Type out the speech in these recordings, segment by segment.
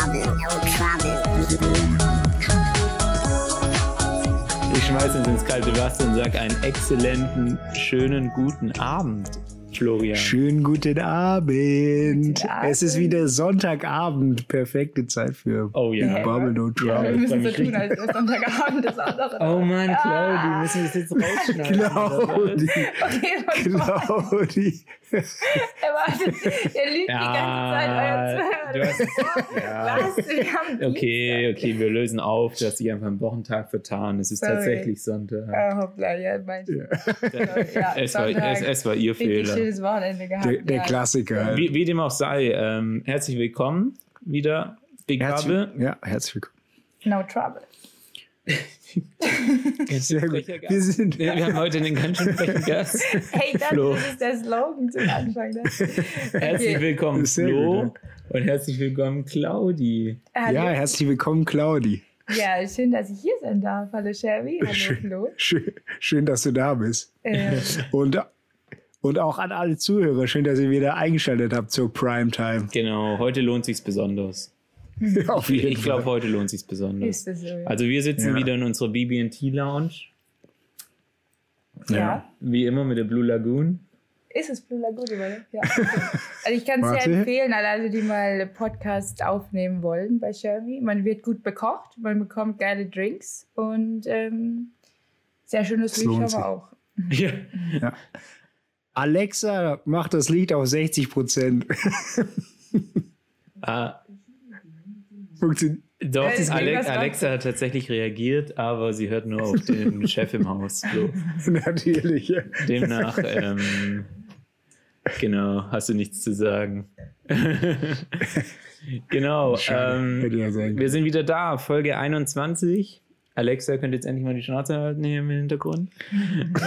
trouble, no trouble. Ich schmeiße uns ins kalte Wasser und sage einen exzellenten, schönen, guten Abend, Florian. Schönen guten Abend. Abend. Es ist wieder Sonntagabend. Perfekte Zeit für Oh ja. Bubble No Ja. Wir Trouble. müssen so mich tun, als wäre Sonntagabend das andere. Oh Mann, Claudi, müssen wir das jetzt rausschneiden? Claudi. Okay. Claudi. Er wartet, er lügt die ganze Zeit, euer Ja, du hast, ja. Was? Wir haben Okay, okay, wir lösen auf. Du hast dich einfach am Wochentag vertan. Es ist Sorry. tatsächlich Sonntag. Ah, hoppla, ja, mein ja. es, war, es, es war ihr Fehler. schönes Wochenende gehabt. Der, der ja. Klassiker. Wie, wie dem auch sei, ähm, herzlich willkommen wieder, Big Bubble. Herzlich, ja, herzlich willkommen. No trouble. Sehr gut. Wir sind, Wir haben heute einen ganz schön frechen Gast. Hey, das, Flo. das ist der Slogan zum Anfang. Ne? Herzlich Okay. willkommen, Sehr Flo. gut, Und herzlich willkommen, Claudi. Hallo. ja, herzlich willkommen, Claudi. ja, schön, dass ich hier sein darf. Hallo Sherry, hallo Schön. Flo. Schön, schön, dass du da bist. Äh, Und, und auch an alle Zuhörer, schön, dass ihr wieder eingeschaltet habt zur Primetime. Genau, heute lohnt sich's besonders. Auf jeden Ich glaube, Fall. heute lohnt sich's besonders. so? Ja. Also wir sitzen Ja. wieder in unserer BB&T Lounge, ja. wie immer mit der Blue Lagoon. Ist es Blue Lagoon, oder? Ja. Also ich kann es sehr empfehlen, an alle, die mal Podcast aufnehmen wollen bei Sherry. Man wird gut bekocht, man bekommt geile Drinks und ähm, sehr schönes lohnt aber sich. auch. Ja. Alexa macht das Lied auf 60 Prozent. Ah, Funktioniert. doch, Ja, es Ale geht was Alexa hat tatsächlich reagiert, aber sie hört nur auf den Chef im Haus. Flo. Natürlich. ja. Demnach, ähm, genau, hast du nichts zu sagen. genau, Schade, ähm, wir sind wieder da, Folge 21. Alexa könnte jetzt endlich mal die Schnauze halten hier im Hintergrund.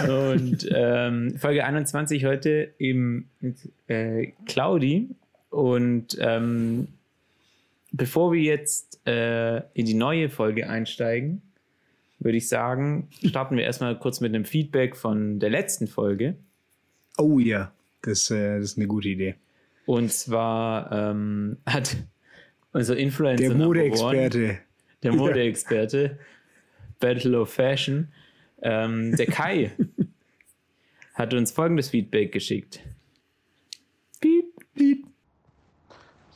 Und ähm, Folge 21 heute eben mit äh, Claudi. Und ähm, bevor wir jetzt äh, in die neue Folge einsteigen, würde ich sagen, starten wir erstmal kurz mit einem Feedback von der letzten Folge. Oh ja, das, äh, das ist eine gute Idee. Und zwar ähm, hat unser Influencer Der Modeexperte. der Modeexperte, Battle of Fashion, ähm, der Kai, hat uns folgendes Feedback geschickt.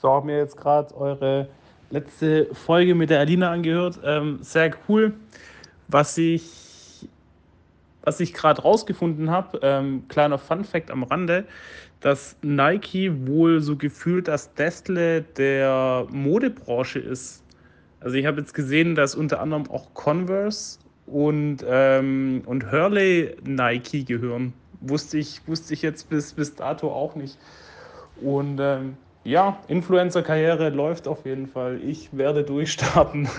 So, habe mir jetzt gerade eure letzte Folge mit der Alina angehört. Ähm, sehr cool. Was ich, was ich gerade rausgefunden habe, ähm, kleiner Fun Fact am Rande, dass Nike wohl so gefühlt das Nestle der Modebranche ist. Also ich habe jetzt gesehen, dass unter anderem auch Converse und, ähm, und Hurley Nike gehören. Wusste ich, wusste ich jetzt bis, bis dato auch nicht. Und ähm, ja, Influencer-Karriere läuft auf jeden Fall. Ich werde durchstarten.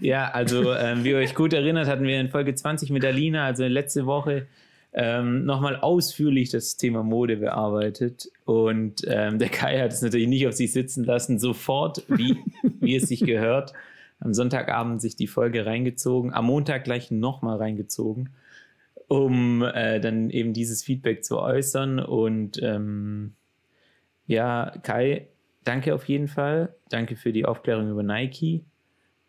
Ja, also ähm, wie ihr euch gut erinnert, hatten wir in Folge 20 mit Alina, also letzte Woche, ähm, nochmal ausführlich das Thema Mode bearbeitet. Und ähm, der Kai hat es natürlich nicht auf sich sitzen lassen, sofort, wie, wie es sich gehört, am Sonntagabend sich die Folge reingezogen, am Montag gleich nochmal reingezogen, um äh, dann eben dieses Feedback zu äußern. Und ähm, ja, Kai, danke auf jeden Fall. Danke für die Aufklärung über Nike.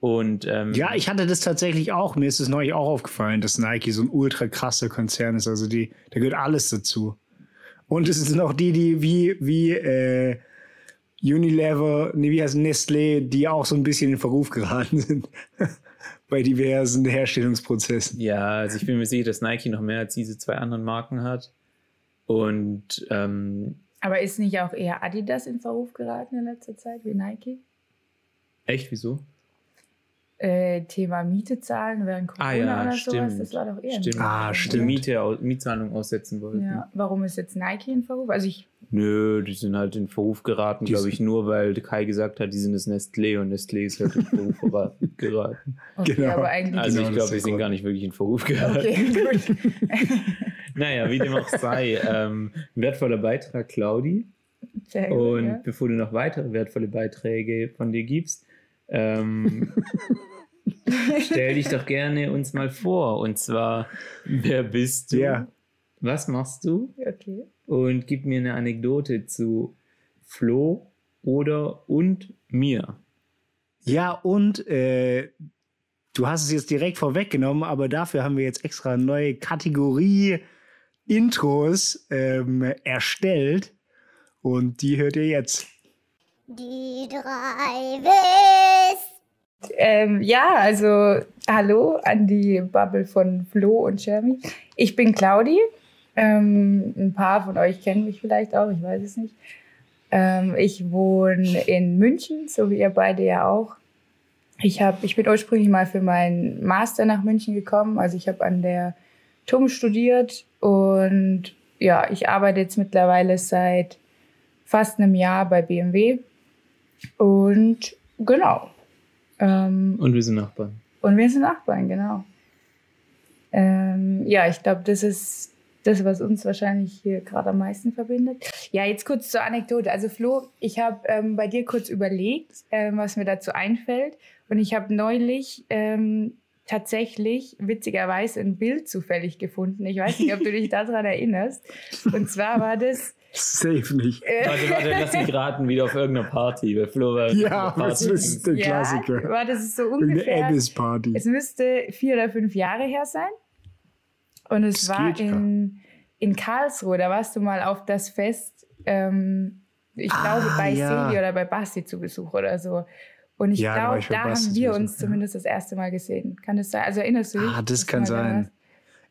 Und ähm, Ja, ich hatte das tatsächlich auch. Mir ist es neulich auch aufgefallen, dass Nike so ein ultra krasser Konzern ist. Also die, da gehört alles dazu. Und es sind auch die, die wie, wie äh, Unilever, nee, wie heißt Nestlé, die auch so ein bisschen in Verruf geraten sind. Bei diversen Herstellungsprozessen. Ja, also ich bin mir sicher, dass Nike noch mehr als diese zwei anderen Marken hat. Und ähm, Aber ist nicht auch eher Adidas in Verruf geraten in letzter Zeit wie Nike? echt, wieso? Äh, Thema Miete zahlen während Corona Ah ja, oder stimmt. sowas, das war doch eher Stimmt. Ah. Die stimmt. Miete, Mietzahlung aussetzen wollten. Ja, warum ist jetzt Nike in Verruf? Also ich, Nö, die sind halt in Verruf geraten, glaube ich, nur weil Kai gesagt hat, die sind das Nestlé und Nestlé ist halt in Verruf gera- geraten. okay, Genau. aber eigentlich. Also Genau, ich glaube, wir sind gar nicht wirklich in Verruf geraten. okay, gut. Naja, wie dem auch sei. Ähm, wertvoller Beitrag, Claudi. Sehr gut, Und ja. bevor du noch weitere wertvolle Beiträge von dir gibst, ähm, stell dich doch gerne uns mal vor. Und zwar, wer bist du? Ja. Was machst du? Okay. Und gib mir eine Anekdote zu Flo oder und mir. Ja, und äh, du hast es jetzt direkt vorweggenommen, aber dafür haben wir jetzt extra eine neue Kategorie Intros ähm, erstellt. Und die hört ihr jetzt. Die drei Wiss. Ähm, ja, also hallo an die Bubble von Flo und Jeremy. Ich bin Claudi. Ähm, ein paar von euch kennen mich vielleicht auch, ich weiß es nicht. Ähm, ich wohne in München, so wie ihr beide ja auch. Ich, hab, ich bin ursprünglich mal für meinen Master nach München gekommen. Also ich habe an der TUM studiert und ja, ich arbeite jetzt mittlerweile seit fast einem Jahr bei BMW. Und genau. Ähm, Und wir sind Nachbarn. und wir sind Nachbarn, genau. Ähm, ja, ich glaube, das ist das, was uns wahrscheinlich hier gerade am meisten verbindet. Ja, jetzt kurz zur Anekdote. Also Flo, ich habe ähm, bei dir kurz überlegt, ähm, was mir dazu einfällt. Und ich habe neulich ähm, tatsächlich witzigerweise ein Bild zufällig gefunden. Ich weiß nicht, ob du dich daran erinnerst. Und zwar war das. Safe nicht. Äh, Warte, warte, lass mich raten, wieder auf irgendeiner Party. Weil Flo war Ja, einer das Party. ist der ja, Klassiker. war das ist so ungefähr. Abyss-Party. Es müsste vier oder fünf Jahre her sein. Und es Das war ja. in, in Karlsruhe. Da warst du mal auf das Fest, ähm, ich Ah, glaube, bei ja. Seli oder bei Basti zu Besuch oder so. Und ich Ja, da glaube, da Basti haben wir uns ja. zumindest das erste Mal gesehen. Kann das sein? Also erinnerst du dich? Ah, das kann da sein. warst?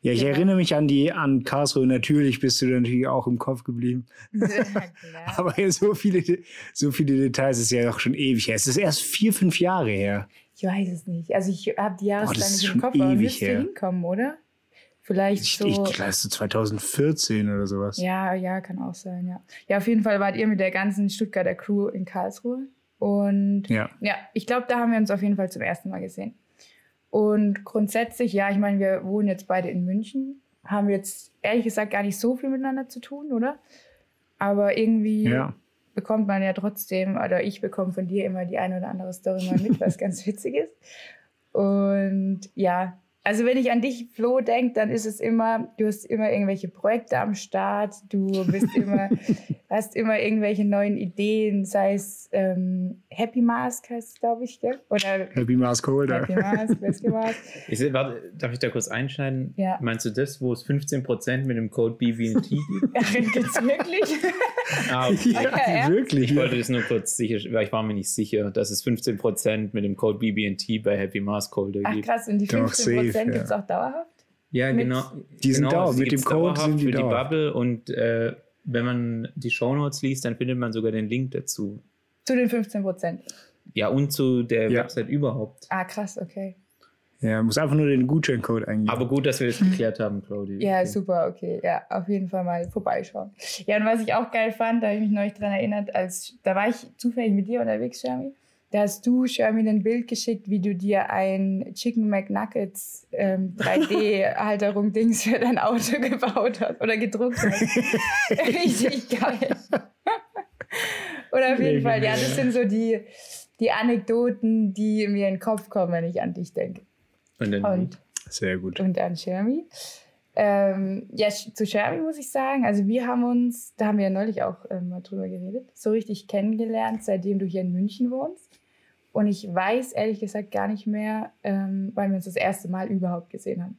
Ja, ich Ja. erinnere mich an die an Karlsruhe. Natürlich bist du da natürlich auch im Kopf geblieben. Aber so viele, so viele Details ist ja doch schon ewig her. Es ist erst vier, fünf Jahre her. Ich weiß es nicht. Also ich habe die Jahreszeit nicht im Kopf, aber müsste hinkommen, oder? Vielleicht Ich, so. ich glaube, so 2014 oder sowas. Ja, ja, kann auch sein, ja. Ja, auf jeden Fall wart ihr mit der ganzen Stuttgarter Crew in Karlsruhe. Und Ja. ja, ich glaube, da haben wir uns auf jeden Fall zum ersten Mal gesehen. Und grundsätzlich, ja, ich meine, wir wohnen jetzt beide in München, haben jetzt ehrlich gesagt gar nicht so viel miteinander zu tun, oder? Aber irgendwie Ja. bekommt man ja trotzdem, oder ich bekomme von dir immer die eine oder andere Story mal mit, was ganz witzig ist. Und ja, also wenn ich an dich, Flo, denke, dann ist es immer, du hast immer irgendwelche Projekte am Start, du bist immer, hast immer irgendwelche neuen Ideen, sei es ähm, Happy Mask heißt glaube ich, gell? Oder Happy Mask Holder. Happy Mask, Rescue Mask. Ich seh, warte, darf ich da kurz einschneiden? Ja. Meinst du das, wo es 15% mit dem Code BB&T gibt? Ja, gibt's wirklich? ah, okay. ja, okay, wirklich. Ich wollte das nur kurz sicher, weil ich war mir nicht sicher, dass es 15% mit dem Code BB&T bei Happy Mask Holder gibt. Ach krass, und die 15% Prozent ja. gibt es auch dauerhaft? Ja, mit, genau. Die sind genau, da, mit dem Code sind die für da. die Bubble und äh, wenn man die Shownotes liest, dann findet man sogar den Link dazu. Zu den 15 Prozent? Ja, und zu der ja. Website überhaupt. Ah, krass, okay. Ja, muss einfach nur den Gutscheincode eingeben. Aber gut, dass wir das geklärt haben, Claudia. Ja, okay. super, okay. Ja, auf jeden Fall mal vorbeischauen. Ja, und was ich auch geil fand, da habe ich mich neulich dran erinnert, als da war ich zufällig mit dir unterwegs, Jeremy. Da hast du, Shermy, ein Bild geschickt, wie du dir ein Chicken McNuggets ähm, 3D-Halterung-Dings für dein Auto gebaut hast oder gedruckt hast. Richtig geil. oder auf jeden Fall, ja, das sind so die, die Anekdoten, die mir in den Kopf kommen, wenn ich an dich denke. Und dann Und Sehr gut. und an Shermy. Ähm, ja, zu Shermy muss ich sagen, also wir haben uns, da haben wir ja neulich auch ähm, mal drüber geredet, so richtig kennengelernt, seitdem du hier in München wohnst. Und ich weiß ehrlich gesagt gar nicht mehr, ähm, wann wir uns das erste Mal überhaupt gesehen haben.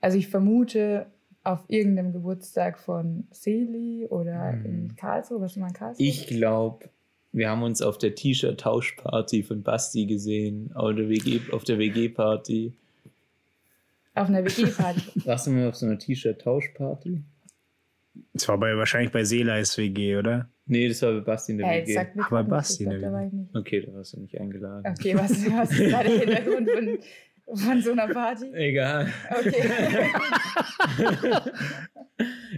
Also ich vermute auf irgendeinem Geburtstag von Seli oder Hm. in Karlsruhe, was mal in Karlsruhe? Ich glaube, wir haben uns auf der T-Shirt-Tauschparty von Basti gesehen, auf der WG auf der WG-Party. Auf einer WG-Party. Warst du mal auf so einer T-Shirt-Tauschparty? Das war bei, wahrscheinlich bei Seeleis WG, oder? Nee, das war bei Basti in der ja, WG. sagt mir Aber Basti, war ich nicht. Okay, da warst du nicht eingeladen. Okay, was, was ist da der Hintergrund von, von so einer Party? Egal. Okay.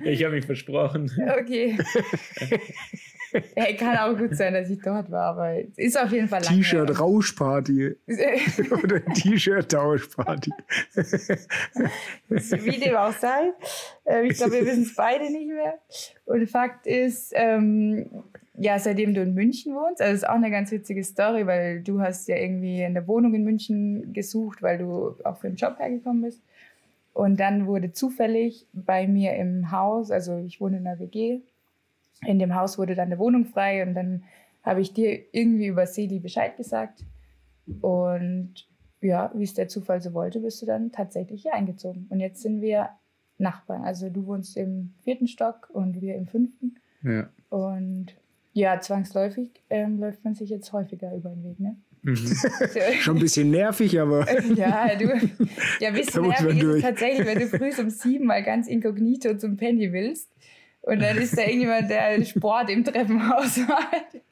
Ich habe mich versprochen. Okay. Hey, kann auch gut sein, dass ich dort war, aber es ist auf jeden Fall lange. T-Shirt-Rauschparty oder T-Shirt-Tauschparty. Wie dem auch sei. Äh, Ich glaube, wir wissen es beide nicht mehr. Und Fakt ist, ähm, ja, seitdem du in München wohnst, also das ist auch eine ganz witzige Story, weil du hast ja irgendwie eine Wohnung in München gesucht, weil du auch für einen Job hergekommen bist. Und dann wurde zufällig bei mir im Haus, also ich wohne in einer WG, in dem Haus wurde dann eine Wohnung frei und dann habe ich dir irgendwie über Seli Bescheid gesagt. Und ja, wie es der Zufall so wollte, bist du dann tatsächlich hier eingezogen. Und jetzt sind wir Nachbarn. Also du wohnst im vierten Stock und wir im fünften. Ja. Und ja, zwangsläufig ähm, läuft man sich jetzt häufiger über den Weg, ne? Mhm. Schon ein bisschen nervig, aber ja, du, ja, ein bisschen nervig ist es tatsächlich, wenn du früh um sieben mal ganz inkognito zum Penny willst. Und dann ist da irgendjemand, der Sport im Treppenhaus macht.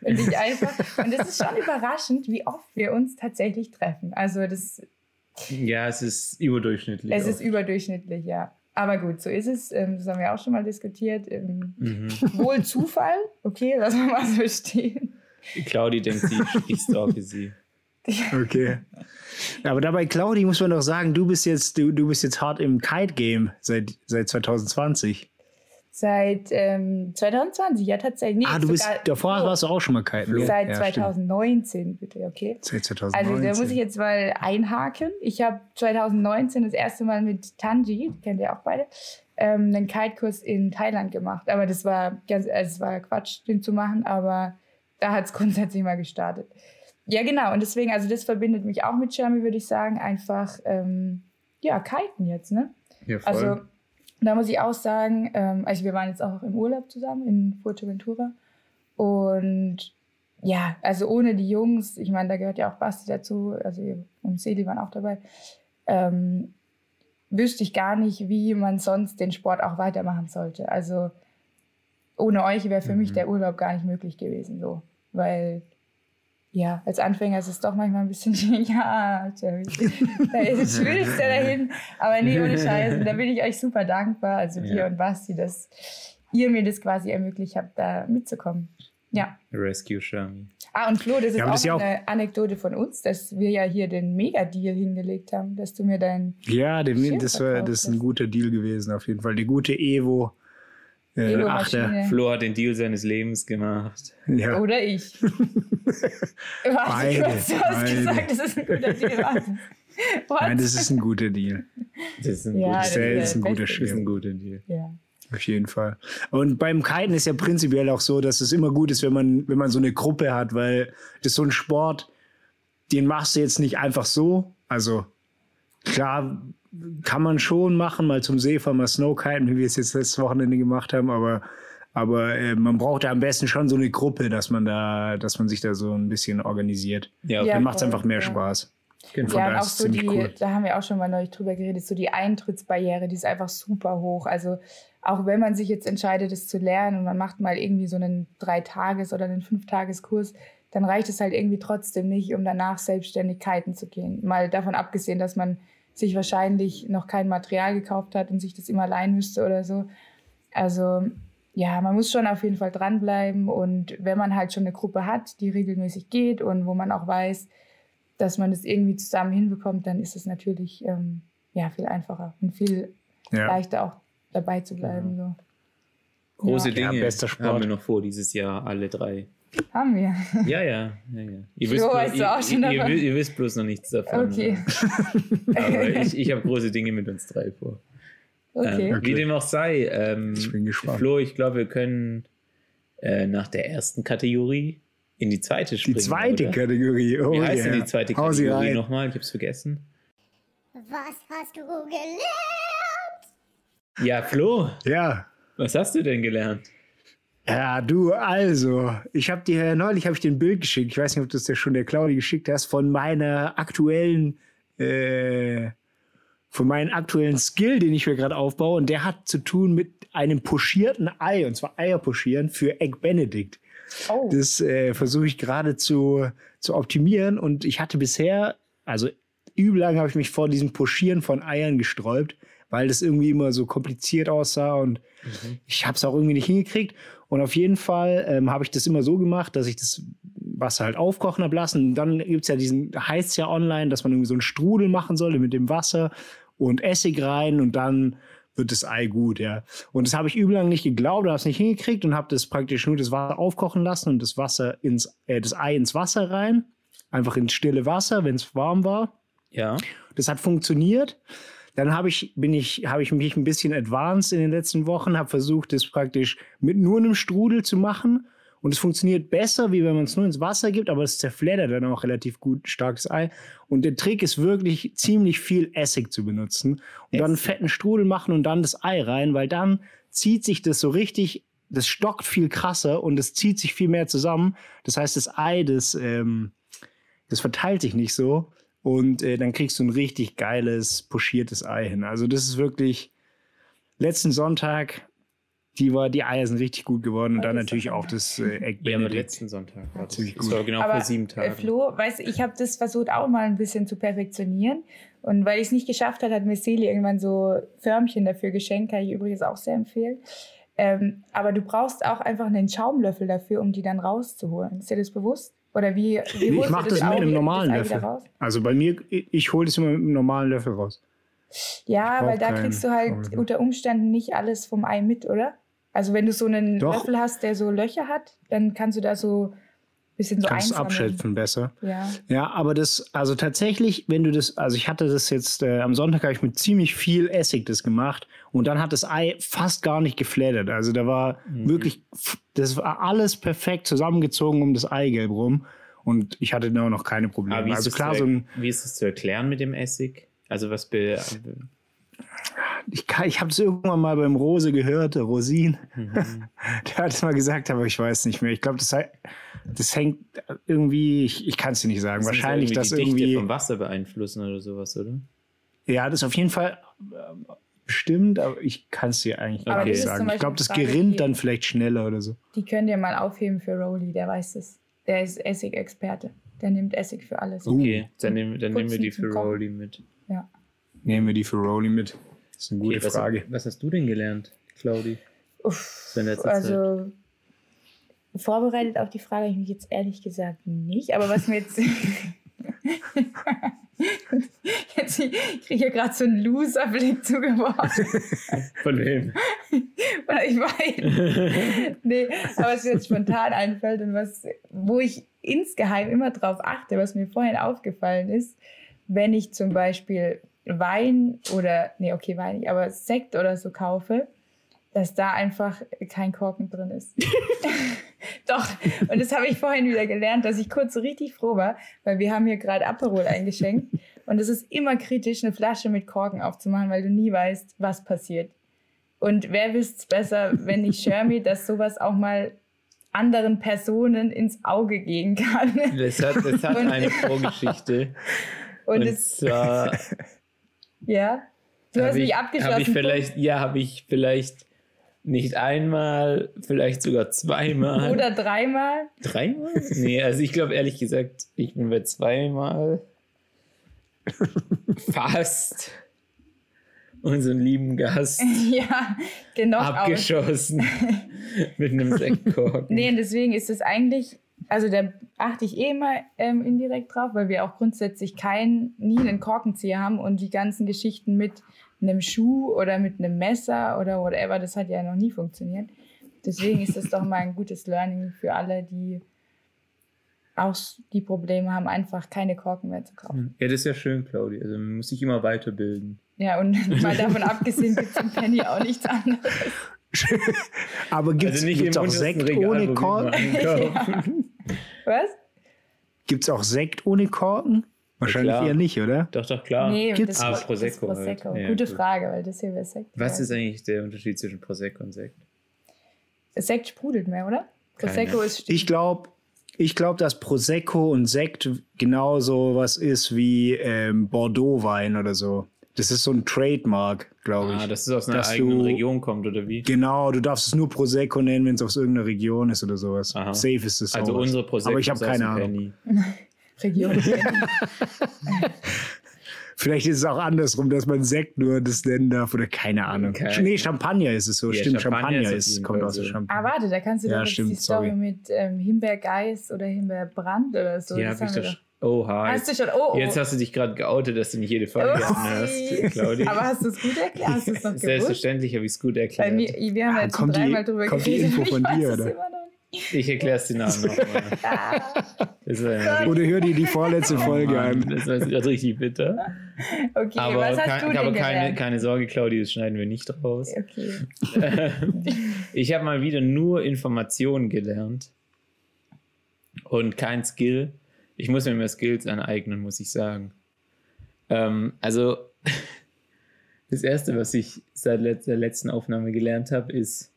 Und ich einfach. Und das ist schon überraschend, wie oft wir uns tatsächlich treffen. Also das, ja, es ist überdurchschnittlich. es auch. ist überdurchschnittlich, ja. Aber gut, so ist es. Ähm, Das haben wir auch schon mal diskutiert. Ähm, mhm. Wohl Zufall, okay, lassen wir mal so stehen. Claudi denkt, sie ich stalke sie. okay. Aber dabei, Claudi, muss man doch sagen, du bist jetzt, du, du bist jetzt hart im Kite-Game seit, seit 2020. Seit ähm, 2020, ja tatsächlich. Nee, ah, du bist, sogar- davor so, warst du auch schon mal kiten. Seit ja, stimmt. 2019, bitte, okay. Seit 2019. Also da muss ich jetzt mal einhaken. Ich habe 2019 das erste Mal mit Tanji, kennt ihr auch beide, ähm, einen Kite-Kurs in Thailand gemacht. Aber das war ganz, also es war Quatsch, den zu machen, aber da hat es grundsätzlich mal gestartet. Ja, genau. Und deswegen, also das verbindet mich auch mit Jeremy, würde ich sagen. Einfach, ähm, ja, Kiten jetzt, ne? Ja, voll. Also da muss ich auch sagen, ähm, also wir waren jetzt auch im Urlaub zusammen in Fuerteventura und ja, also ohne die Jungs, ich meine, da gehört ja auch Basti dazu, also und Seli waren auch dabei, ähm, wüsste ich gar nicht, wie man sonst den Sport auch weitermachen sollte. Also ohne euch wäre für mich Mhm. der Urlaub gar nicht möglich gewesen, so, weil ja, als Anfänger ist es doch manchmal ein bisschen, ja, Jerry, da ist schwülst du dahin. Aber nee, ohne Scheiße, da bin ich euch super dankbar, also dir Ja. und Basti, dass ihr mir das quasi ermöglicht habt, da mitzukommen. Ja. Rescue Shami. Ah, und Flo, das ist Ja, auch das ist ja auch- eine Anekdote von uns, dass wir ja hier den Mega-Deal hingelegt haben, dass du mir dein. Ja, Schön das, war, das ist ein guter Deal gewesen, auf jeden Fall. Die gute Evo. Äh, Achter. Flo hat den Deal seines Lebens gemacht. Ja. Oder ich. Warte Beide, du hast beide. gesagt, das ist ein guter Deal. Nein, das ist ein guter Deal. Das ist ein, Ja, guter, Das ist, der das ist ein guter beste das ist ein Schirm. guter Deal. ja. Auf jeden Fall. Und beim Kiten ist ja prinzipiell auch so, dass es immer gut ist, wenn man, wenn man so eine Gruppe hat, weil das ist so ein Sport, den machst du jetzt nicht einfach so. Also klar kann man schon machen, mal zum Seefahren, mal Snowkiten, wie wir es jetzt letztes Wochenende gemacht haben, aber aber äh, man braucht da am besten schon so eine Gruppe, dass man da, dass man sich da so ein bisschen organisiert. Ja, Ja, Dann macht es einfach mehr ja. Spaß. Genau. Von ja, daher und auch so die, ziemlich cool. da haben wir auch schon mal neulich drüber geredet, so die Eintrittsbarriere, die ist einfach super hoch. Also auch wenn man sich jetzt entscheidet, es zu lernen und man macht mal irgendwie so einen Dreitages- oder einen Fünftageskurs, dann reicht es halt irgendwie trotzdem nicht, um danach selbstständig kiten zu gehen. Mal davon abgesehen, dass man sich wahrscheinlich noch kein Material gekauft hat und sich das immer leihen müsste oder so. Also ja, man muss schon auf jeden Fall dranbleiben und wenn man halt schon eine Gruppe hat, die regelmäßig geht und wo man auch weiß, dass man das irgendwie zusammen hinbekommt, dann ist es natürlich ähm, ja, viel einfacher und viel Ja. leichter auch dabei zu bleiben. So. Große Ja. Dinge Ja, bester Sport. haben wir noch vor dieses Jahr, alle drei. Haben wir. Ja, ja. ja, ja. Ihr, Flo, wisst bloß, weißt du auch ihr, schon ihr, wisst- bloß noch nichts davon. Okay. Aber ich, ich habe große Dinge mit uns drei vor. Okay. Ähm, Okay. Wie dem auch sei, ähm, Ich bin gespannt. Flo, ich glaube, wir können äh, nach der ersten Kategorie in die zweite Die springen. zweite oder? Kategorie. Oh, Wie heißt denn yeah. die zweite Kategorie nochmal? Ich habe es vergessen. Was hast du gelernt? Ja, Flo, Ja. was hast du denn gelernt? Ja, du, also, ich habe dir neulich hab ich dir ein Bild geschickt. Ich weiß nicht, ob du es dir schon der Claudi geschickt hast, von meiner aktuellen, äh, von meinem aktuellen Skill, den ich mir gerade aufbaue. Und der hat zu tun mit einem pochierten Ei, und zwar Eier pochieren für Egg Benedict. Oh. Das äh, versuche ich gerade zu, zu optimieren. Und ich hatte bisher, also übel lang habe ich mich vor diesem Pochieren von Eiern gesträubt, weil das irgendwie immer so kompliziert aussah und ich habe es auch irgendwie nicht hingekriegt. Und auf jeden Fall ähm, habe ich das immer so gemacht, dass ich das Wasser halt aufkochen habe lassen. Dann gibt's ja diesen, heißt ja online, dass man irgendwie so einen Strudel machen soll mit dem Wasser und Essig rein und dann wird das Ei gut, ja. Und das habe ich übel lang nicht geglaubt, habe es nicht hingekriegt und habe das praktisch nur das Wasser aufkochen lassen und das Wasser ins, äh, das Ei ins Wasser rein. Einfach ins stille Wasser, wenn es warm war. Ja. Das hat funktioniert. Dann habe ich, bin ich, habe ich mich ein bisschen advanced in den letzten Wochen, habe versucht, das praktisch mit nur einem Strudel zu machen Und es funktioniert besser, wie wenn man es nur ins Wasser gibt, aber es zerfleddert dann auch relativ gut starkes Ei. Und der Trick ist wirklich ziemlich viel Essig zu benutzen und dann einen fetten Strudel machen und dann das Ei rein, weil dann zieht sich das so richtig, das stockt viel krasser und es zieht sich viel mehr zusammen. Das heißt, das Ei, das, ähm, das verteilt sich nicht so und äh, dann kriegst du ein richtig geiles, pochiertes Ei hin. Also das ist wirklich letzten Sonntag, die war, die Eier sind richtig gut geworden und dann natürlich auch das äh, Egg Ja, aber Benedict. letzten Sonntag war das. Ziemlich Das gut. war genau Aber vor sieben äh, Tagen. Flo, weißt du, ich habe das versucht auch mal ein bisschen zu perfektionieren. Und weil ich es nicht geschafft hat, hat mir Seli irgendwann so Förmchen dafür geschenkt, kann ich übrigens auch sehr empfehlen. Ähm, aber du brauchst auch einfach einen Schaumlöffel dafür, um die dann rauszuholen. Ist dir das bewusst? Oder wie, wie Ich mache du das mit Ei- einem normalen das Löffel. raus? Also bei mir, ich, hole das immer mit einem normalen Löffel raus. Ja, weil da kriegst du halt Schaumlöffel. unter Umständen nicht alles vom Ei mit, oder? Also wenn du so einen Doch. Löffel hast, der so Löcher hat, dann kannst du da so bisschen so Kannst einsammeln. abschöpfen besser. Ja. Ja, aber das, also tatsächlich, wenn du das, also ich hatte das jetzt, äh, am Sonntag habe ich mit ziemlich viel Essig das gemacht und dann hat das Ei fast gar nicht geflattert. Also da war Mhm. wirklich, das war alles perfekt zusammengezogen um das Eigelb rum und ich hatte da auch noch keine Probleme. Aber wie ist, also das klar, zu, so ein, wie ist es zu erklären mit dem Essig? Also was be ich, ich habe es irgendwann mal beim Rose gehört, der Rosin, Mhm. der hat es mal gesagt, aber ich weiß nicht mehr. Ich glaube, das, das hängt irgendwie, ich, ich kann es dir nicht sagen, wahrscheinlich, das dass die Dichte irgendwie, vom Wasser beeinflussen oder sowas, oder? ja, das auf jeden Fall ähm, bestimmt, aber ich kann es dir eigentlich gar das nicht ist sagen. Ich glaube, das gerinnt dann vielleicht schneller oder so. Die könnt ihr mal aufheben für Rowley, der weiß es. Der ist Essig-Experte. Der nimmt Essig für alles. Okay, dann, nehmen, dann nehmen wir die für. Rolli mit. Ja. Nehmen wir die für Rowley mit. Das ist eine gute Okay, was, Frage. was hast du denn gelernt, Claudi? Uff, also vorbereitet auf die Frage habe ich mich jetzt ehrlich gesagt nicht. Aber was mir jetzt. jetzt ich kriege ja gerade so einen Loser-Blick zugeworfen. Von wem? Ich weiß. nee, aber was mir jetzt spontan einfällt und was, wo ich insgeheim immer drauf achte, was mir vorhin aufgefallen ist, wenn ich zum Beispiel Wein oder, nee, okay, Wein nicht, aber Sekt oder so kaufe, dass da einfach kein Korken drin ist. Doch, und das habe ich vorhin wieder gelernt, dass ich kurz so richtig froh war, weil wir haben hier gerade Aperol eingeschenkt und es ist immer kritisch, eine Flasche mit Korken aufzumachen, weil du nie weißt, was passiert. Und wer wüsste besser, wenn nicht Shermy, dass sowas auch mal anderen Personen ins Auge gehen kann. Das hat, das hat Und- eine Vorgeschichte. Und, Und es, zwar ja, du hab hast ich, mich hab abgeschlossen. ich vielleicht, ja, habe ich vielleicht nicht einmal, vielleicht sogar zweimal. Oder dreimal. Dreimal? Nee, also ich glaube ehrlich gesagt, ich bin bei zweimal fast unseren lieben Gast ja, genau. abgeschossen mit einem Sektkorken. Nee, und deswegen ist es eigentlich, also da achte ich eh immer ähm, indirekt drauf, weil wir auch grundsätzlich keinen, nie einen Korkenzieher haben und die ganzen Geschichten mit einem Schuh oder mit einem Messer oder whatever, das hat ja noch nie funktioniert. Deswegen ist es doch mal ein gutes Learning für alle, die auch die Probleme haben, einfach keine Korken mehr zu kaufen. Ja, das ist ja schön, Claudia. Also man muss sich immer weiterbilden. Ja, und mal davon abgesehen gibt es im Penny auch nichts anderes. Aber gibt es Also nicht im auch Sekt ohne Korken? einkaufen. Was? Gibt es auch Sekt ohne Korken? Wahrscheinlich klar. eher nicht, oder? Doch, doch, klar. Nee, Gibt's- das, Aber das Prosecco halt. Prosecco. Ja, Gute gut. Frage, weil das hier wäre Sekt. Was Ja. ist eigentlich der Unterschied zwischen Prosecco und Sekt? Sekt sprudelt mehr, oder? Prosecco Keine. ist Ich glaube, ich glaub, dass Prosecco und Sekt genauso was ist wie ähm, Bordeaux-Wein oder so. Das ist so ein Trademark, glaube ich. Ah, dass es aus einer Dass eigenen du- Region kommt, oder wie? Genau, du darfst es nur Prosecco nennen, wenn es aus irgendeiner Region ist oder sowas. Aha. Safe ist es Also sowas. unsere Prosecco Aber ich habe keine dem Ahnung. Penny. Region. Vielleicht ist es auch andersrum, dass man Sekt nur das nennen darf oder keine Ahnung. Keine- Nee, Champagner ist es so. Ja, Stimmt, Champagner Champagner, ist kommt aus der so. Champagner. ah, warte, da kannst du Ja, doch stimmt, die Story sorry. mit ähm, Himbeergeist oder Himbeerbrand oder so. Die das habe ich doch. Oha. Hast du Jetzt, schon? Oh, oh. jetzt hast du dich gerade geoutet, dass du nicht jede Folge Upsi. anhörst, Claudia. Aber hast du es gut erklärt? Hast noch? Selbstverständlich habe ich es gut Weil erklärt. wir, wir haben Ah, jetzt schon kommt die- dreimal drüber kommt die geredet. Info und von dir, oder? Ich erkläre es dir nachher nochmal. Ja Oder hör dir die vorletzte Folge Oh Mann, an. das war gerade richtig bitter. Okay, Aber, was hast kein, du denn aber keine, keine Sorge, Claudia, das schneiden wir nicht raus. Okay. Ich habe mal wieder nur Informationen gelernt. und kein Skill. Ich muss mir mehr Skills aneignen, muss ich sagen. Ähm, also, das Erste, was ich seit der letzten Aufnahme gelernt habe, ist,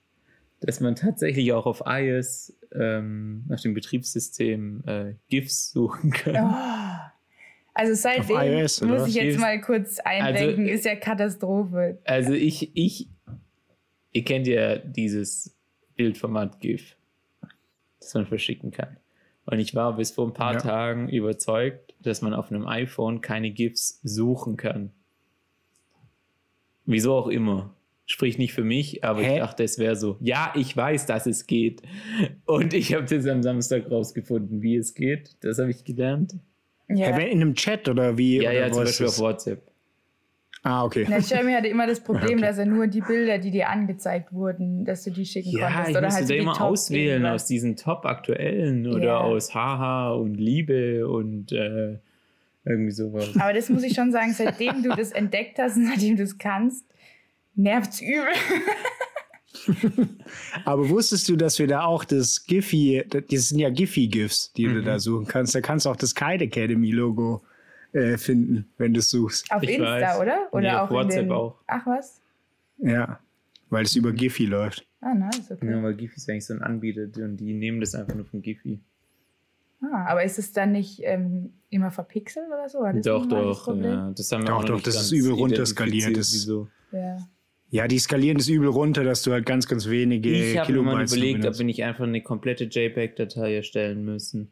dass man tatsächlich auch auf iOS ähm, nach dem Betriebssystem äh, GIFs suchen kann. Oh. Also seitdem iOS, muss ich jetzt mal kurz einlenken, Also- ist ja Katastrophe. Also ich, ich, ihr kennt ja dieses Bildformat GIF, das man verschicken kann. Und ich war bis vor ein paar Ja. Tagen überzeugt, dass man auf einem iPhone keine GIFs suchen kann. Wieso auch immer. Sprich nicht für mich, aber Hä? ich dachte, es wäre so. Ja, ich weiß, dass es geht. Und ich habe das am Samstag rausgefunden, wie es geht. Das habe ich gelernt. Ja. Ja. In einem Chat oder wie? Ja, oder ja, zum Beispiel das? auf WhatsApp. Ah, okay. Na, Jeremy hatte immer das Problem, Okay. dass er nur die Bilder, die dir angezeigt wurden, dass du die schicken Ja, konntest. ich Oder musste halt so immer Top auswählen aus diesen Top-aktuellen oder Ja. aus Haha und Liebe und äh, irgendwie sowas. Aber das muss ich schon sagen, seitdem du das entdeckt hast und seitdem du es kannst, nervt's übel. Aber wusstest du, dass wir da auch das Giphy, das sind ja Giphy-GIFs, die Mhm. du da suchen kannst. Da kannst du auch das Kite Academy-Logo äh, finden, wenn du es suchst. Auf Ich Insta, weiß. oder? Oder Nee, auch auf WhatsApp in den... auch. Ach was? Ja, weil es über Giphy läuft. Ah, nice, okay. Ja, weil Giphy ist eigentlich so ein Anbieter und die nehmen das einfach nur von Giphy. Ah, aber ist es dann nicht ähm, immer verpixelt oder so? Doch, doch. Ja, das haben wir Doch, auch doch, das ist übel runterskaliert. identifiziert, Das- Wieso? Ja. Ja, die skalieren das übel runter, dass du halt ganz, ganz wenige Ich habe mir mal Kilobytes nur überlegt, ob wir nicht einfach eine komplette JPEG-Datei erstellen müssen,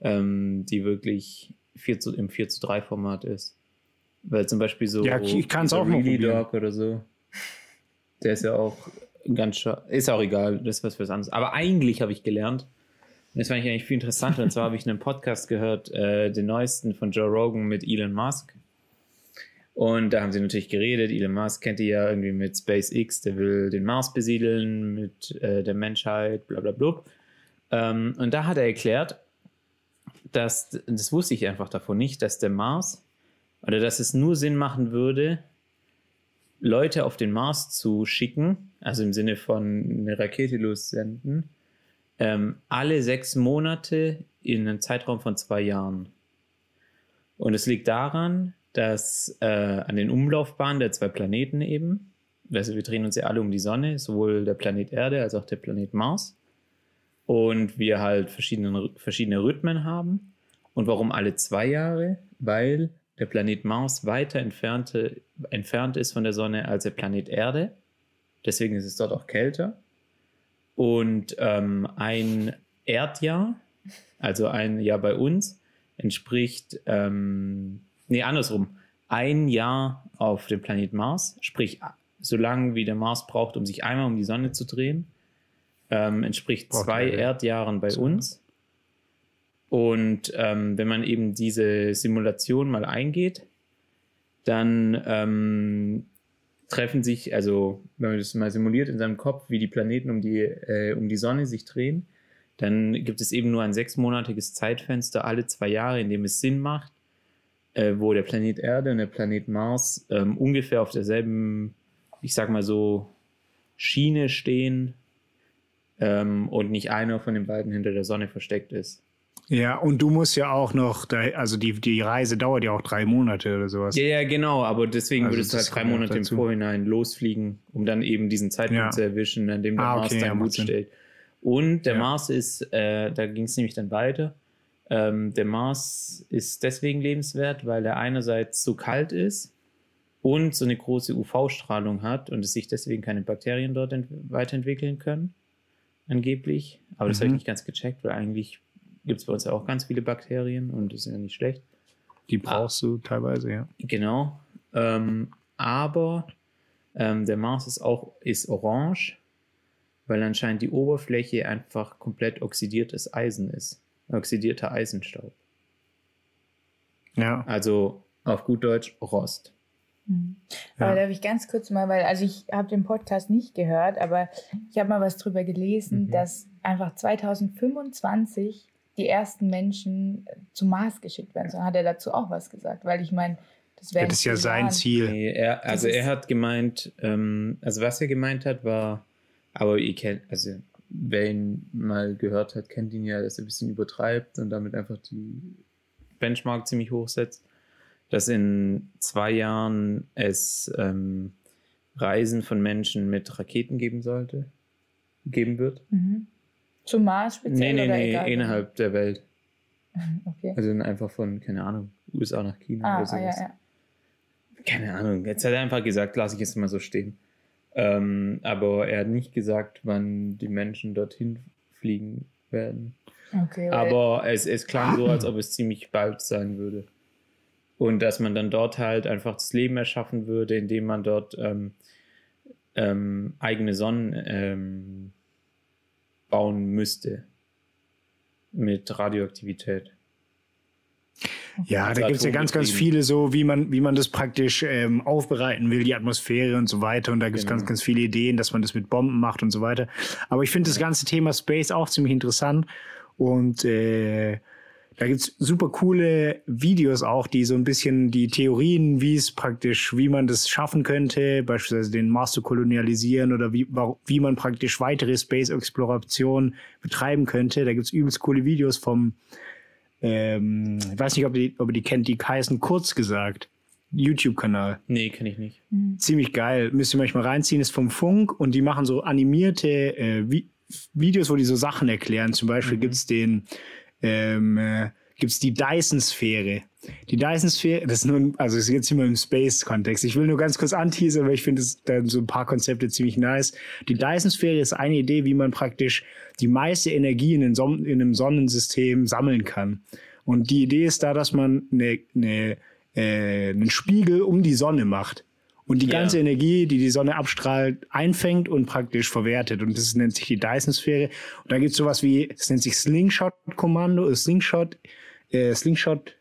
ähm, die wirklich 4 zu, im 4 zu 3 Format ist. Weil zum Beispiel so Ja, ich kann's dieser auch Really. Dog oder so. Der ist ja auch ganz Ist auch egal, das ist was fürs anderes. Aber eigentlich habe ich gelernt, und das fand ich eigentlich viel interessanter, und zwar habe ich einen Podcast gehört, äh, den neuesten von Joe Rogan mit Elon Musk. Und da haben sie natürlich geredet. Elon Musk kennt ihr ja irgendwie mit SpaceX, der will den Mars besiedeln mit äh, der Menschheit, bla bla bla. Ähm, und da hat er erklärt, dass, das wusste ich einfach davon nicht, dass der Mars oder dass es nur Sinn machen würde, Leute auf den Mars zu schicken, also im Sinne von eine Rakete lossenden, ähm, alle sechs Monate in einem Zeitraum von zwei Jahren. Und es liegt daran, dass äh, an den Umlaufbahnen der zwei Planeten eben, also wir drehen uns ja alle um die Sonne, sowohl der Planet Erde als auch der Planet Mars, und wir halt verschiedene, verschiedene Rhythmen haben. Und warum alle zwei Jahre? Weil der Planet Mars weiter entfernte, entfernt ist von der Sonne als der Planet Erde. Deswegen ist es dort auch kälter. Und ähm, ein Erdjahr, also ein Jahr bei uns, entspricht, ähm, nee, andersrum, ein Jahr auf dem Planet Mars, sprich so lange wie der Mars braucht, um sich einmal um die Sonne zu drehen, ähm, entspricht Braucht zwei er, ja. Erdjahren bei uns. Und ähm, wenn man eben diese Simulation mal eingeht, dann ähm, treffen sich, also wenn man das mal simuliert in seinem Kopf, wie die Planeten um die, äh, um die Sonne sich drehen, dann gibt es eben nur ein sechsmonatiges Zeitfenster alle zwei Jahre, in dem es Sinn macht, äh, wo der Planet Erde und der Planet Mars ähm, ungefähr auf derselben, ich sag mal so, Schiene stehen ähm, und nicht einer von den beiden hinter der Sonne versteckt ist. Ja, und du musst ja auch noch, da, also die, die Reise dauert ja auch drei Monate oder sowas. Ja, ja, genau, aber deswegen Also würdest du halt drei ja Monate im. Vorhinein losfliegen, um dann eben diesen Zeitpunkt Ja. zu erwischen, an dem der Ah, Mars okay, ja, dann macht gut steht. Und der Ja. Mars ist, äh, da ging es nämlich dann weiter. Ähm, der Mars ist deswegen lebenswert, weil er einerseits so kalt ist und so eine große UV-Strahlung hat und es sich deswegen keine Bakterien dort ent- weiterentwickeln können, angeblich. Aber das habe ich Mhm. nicht ganz gecheckt, weil eigentlich gibt es bei uns ja auch ganz viele Bakterien und das ist ja nicht schlecht. Die brauchst du teilweise, ja. Genau. Ähm, aber ähm, der Mars ist auch ist orange, weil anscheinend die Oberfläche einfach komplett oxidiertes Eisen ist. Oxidierter Eisenstaub. Ja. Also auf gut Deutsch Rost. Mhm. Ja. Aber darf ich ganz kurz mal, weil, also ich habe den Podcast nicht gehört, aber ich habe mal was drüber gelesen, Mhm. dass einfach 2025 die ersten Menschen zum Mars geschickt werden. So hat er dazu auch was gesagt, weil ich meine, das wäre Das ist ja sein. Ziel. Nee, er, also er hat gemeint, ähm, also was er gemeint hat, war, aber ihr kennt, also wer ihn mal gehört hat, kennt ihn ja, dass er ein bisschen übertreibt und damit einfach die Benchmark ziemlich hoch setzt. Dass in zwei Jahren es ähm, Reisen von Menschen mit Raketen geben sollte, geben wird. Mhm. Zum Mars speziell? Nee, nee, oder nee, egal? innerhalb der Welt. Okay. Also einfach von, keine Ahnung, USA nach China Ah, oder ah, sowas. ja, ja. Keine Ahnung, jetzt hat er einfach gesagt, lasse ich es mal so stehen. Ähm, aber er hat nicht gesagt, wann die Menschen dorthin fliegen werden. Okay, Aber es, es klang so, als ob es ziemlich bald sein würde. Und dass man dann dort halt einfach das Leben erschaffen würde, indem man dort ähm, ähm, eigene Sonnen ähm, bauen müsste. Mit Radioaktivität. Ja, Also da gibt es ja ganz, ganz viele so, wie man, wie man das praktisch ähm, aufbereiten will, die Atmosphäre und so weiter. Und da gibt es Genau. ganz, ganz viele Ideen, dass man das mit Bomben macht und so weiter. Aber ich finde das ganze Thema Space auch ziemlich interessant. Und äh, da gibt es super coole Videos auch, die so ein bisschen die Theorien, wie es praktisch, wie man das schaffen könnte, beispielsweise den Mars zu kolonialisieren oder wie, wie man praktisch weitere Space-Exploration betreiben könnte. Da gibt es übelst coole Videos vom ähm, ich weiß nicht, ob ihr, die, ob ihr die kennt, die heißen kurz gesagt. YouTube-Kanal. Nee, kenne ich nicht. Ziemlich geil. Müsst ihr euch mal reinziehen, ist vom Funk und die machen so animierte äh, Vi Videos, wo die so Sachen erklären. Zum Beispiel gibt's den, ähm, äh, gibt's die Dyson-Sphäre. Die Dyson-Sphäre, das ist nur, ein- also ist jetzt immer im Space-Kontext. Ich will nur ganz kurz anteasern, weil ich finde es dann so ein paar Konzepte ziemlich nice. Die Dyson-Sphäre ist eine Idee, wie man praktisch die meiste Energie in, Son in einem Sonnensystem sammeln kann. Und die Idee ist da, dass man eine, eine, äh, einen Spiegel um die Sonne macht und die ganze Energie, die die Sonne abstrahlt, einfängt und praktisch verwertet. Und das nennt sich die Dyson-Sphäre. Und da gibt es sowas wie, es nennt sich Slingshot-Kommando, äh, Slingshot, äh, Slingshot.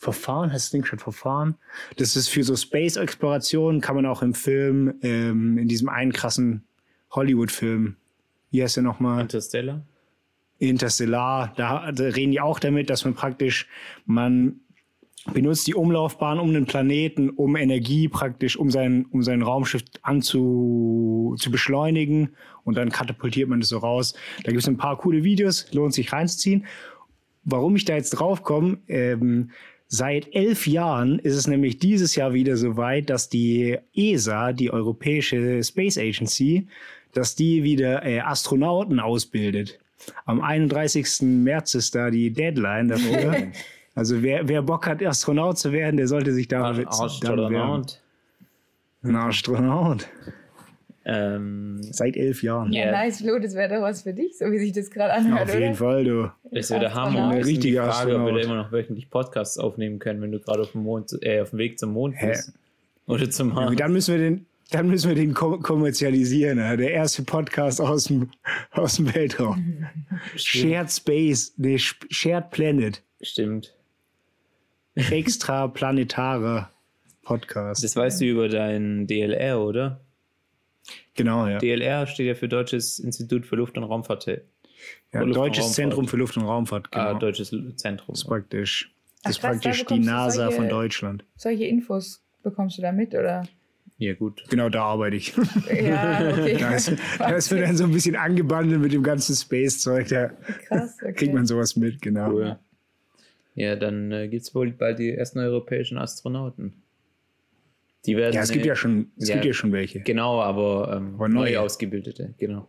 Verfahren, heißt Slingshot-Verfahren. Das ist für so Space-Exploration, kann man auch im Film, ähm, in diesem einen krassen Hollywood-Film, wie heißt der nochmal? Interstellar? Interstellar, da, da reden die auch damit, dass man praktisch, man benutzt die Umlaufbahn um den Planeten, um Energie praktisch, um sein, um sein Raumschiff anzu, zu beschleunigen und dann katapultiert man das so raus. Da gibt es ein paar coole Videos, lohnt sich reinzuziehen. Warum ich da jetzt drauf komme, ähm, seit elf Jahren ist es nämlich dieses Jahr wieder so weit, dass die ESA, die Europäische Space Agency, dass die wieder äh, Astronauten ausbildet. Am 31. März ist da die Deadline dafür. Also wer, wer Bock hat, Astronaut zu werden, der sollte sich da damit bewerben. Astronaut. Ein Astronaut. Ähm, Seit elf Jahren. Ja. Ja, nice, Flo, das wäre doch was für dich, so wie sich das gerade anhört, Auf jeden oder? Fall, du. das wäre der Astronaut. Hammer. Ein Das ist die richtiger Frage, ob wir da Astronaut. immer noch wöchentlich Podcasts aufnehmen können, wenn du gerade auf dem Mond, äh, auf dem Weg zum Mond Hä? bist. Oder zum Mars. Dann müssen wir den, dann müssen wir den kom kommerzialisieren. Ja? Der erste Podcast aus dem, aus dem Weltraum. Shared Space, nee, Sh- Shared Planet. Stimmt. Extraplanetarer Podcast. Das weißt du über dein DLR, oder? genau, ja. DLR steht ja für Deutsches Institut für Luft- und Raumfahrt. ja Luft- und Deutsches Raumfahrt. Zentrum für Luft- und Raumfahrt. Genau. Ah, Deutsches Zentrum. das ist praktisch, Ach, das ist krass, da praktisch die NASA solche- von Deutschland. Solche Infos bekommst du da mit, oder? Ja, gut. Genau, da arbeite ich. Ja, okay. da, ist, da ist mir dann so ein bisschen angebandelt mit dem ganzen Space-Zeug. Da Krass, okay. kriegt man sowas mit, genau. Cool. Ja, dann äh, gibt es wohl bald die ersten europäischen Astronauten. Die werden. Ja, es gibt äh, ja schon, es ja. gibt ja schon welche. Genau, aber, ähm, Aber neu ausgebildete, genau.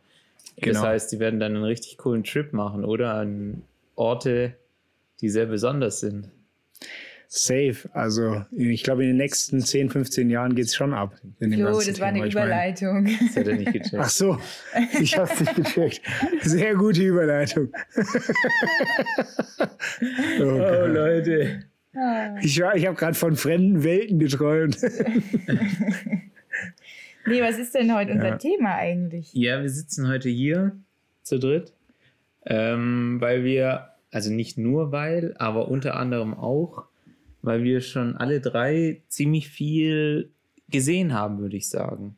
Genau. Das heißt, die werden dann einen richtig coolen Trip machen, oder? An Orte, die sehr besonders sind. Safe. Also, ich glaube, in den nächsten 10, 15 Jahren geht es schon ab. In dem ganzen das war Thema. eine Ich meine- Überleitung. Das hat er nicht gecheckt. Ach so, ich hab's nicht gecheckt. Sehr gute Überleitung. oh, oh. Leute. ich war- ich habe gerade von fremden Welten geträumt. Nee, was ist denn heute unser Ja. Thema eigentlich? Ja, wir sitzen heute hier zu dritt, ähm, weil wir, also nicht nur weil, aber unter anderem auch, weil wir schon alle drei ziemlich viel gesehen haben, würde ich sagen,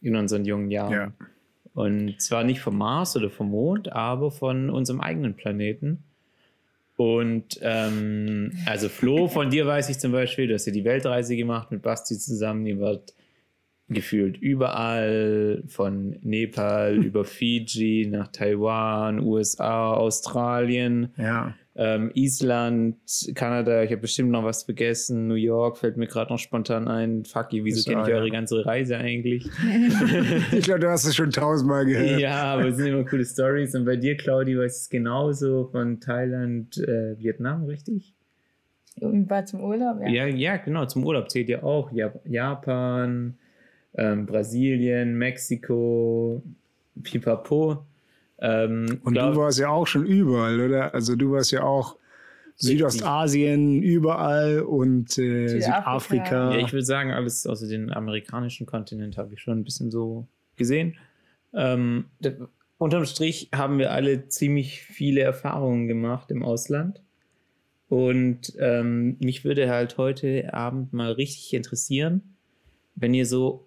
in unseren jungen Jahren. Ja. Und zwar nicht vom Mars oder vom Mond, aber von unserem eigenen Planeten. Und ähm, also Flo, von dir weiß ich zum Beispiel, du hast ja die Weltreise gemacht mit Basti zusammen. Ihr wart gefühlt überall von Nepal über Fiji nach Taiwan, USA, Australien, Ja. Ähm, Island, Kanada. Ich habe bestimmt noch was vergessen. New York fällt mir gerade noch spontan ein. Fucky, wieso Ist kenne ich eure ganze Reise eigentlich? Ich glaube, du hast es schon tausendmal gehört. ja, aber es sind immer coole Stories. Und bei dir, Claudi, weiß es genauso von Thailand, äh, Vietnam, richtig? War zum Urlaub, ja. Ja, ja, genau. Zum Urlaub zählt ja auch Jap Japan, ähm, Brasilien, Mexiko, Pipapo. Ähm, Und glaub- du warst ja auch schon überall, oder? Also du warst ja auch Südostasien überall und äh, Südafrika. Ja, ich würde sagen, alles außer den amerikanischen Kontinent habe ich schon ein bisschen so gesehen. Ähm, unterm Strich haben wir alle ziemlich viele Erfahrungen gemacht im Ausland. Und ähm, mich würde halt heute Abend mal richtig interessieren, wenn ihr so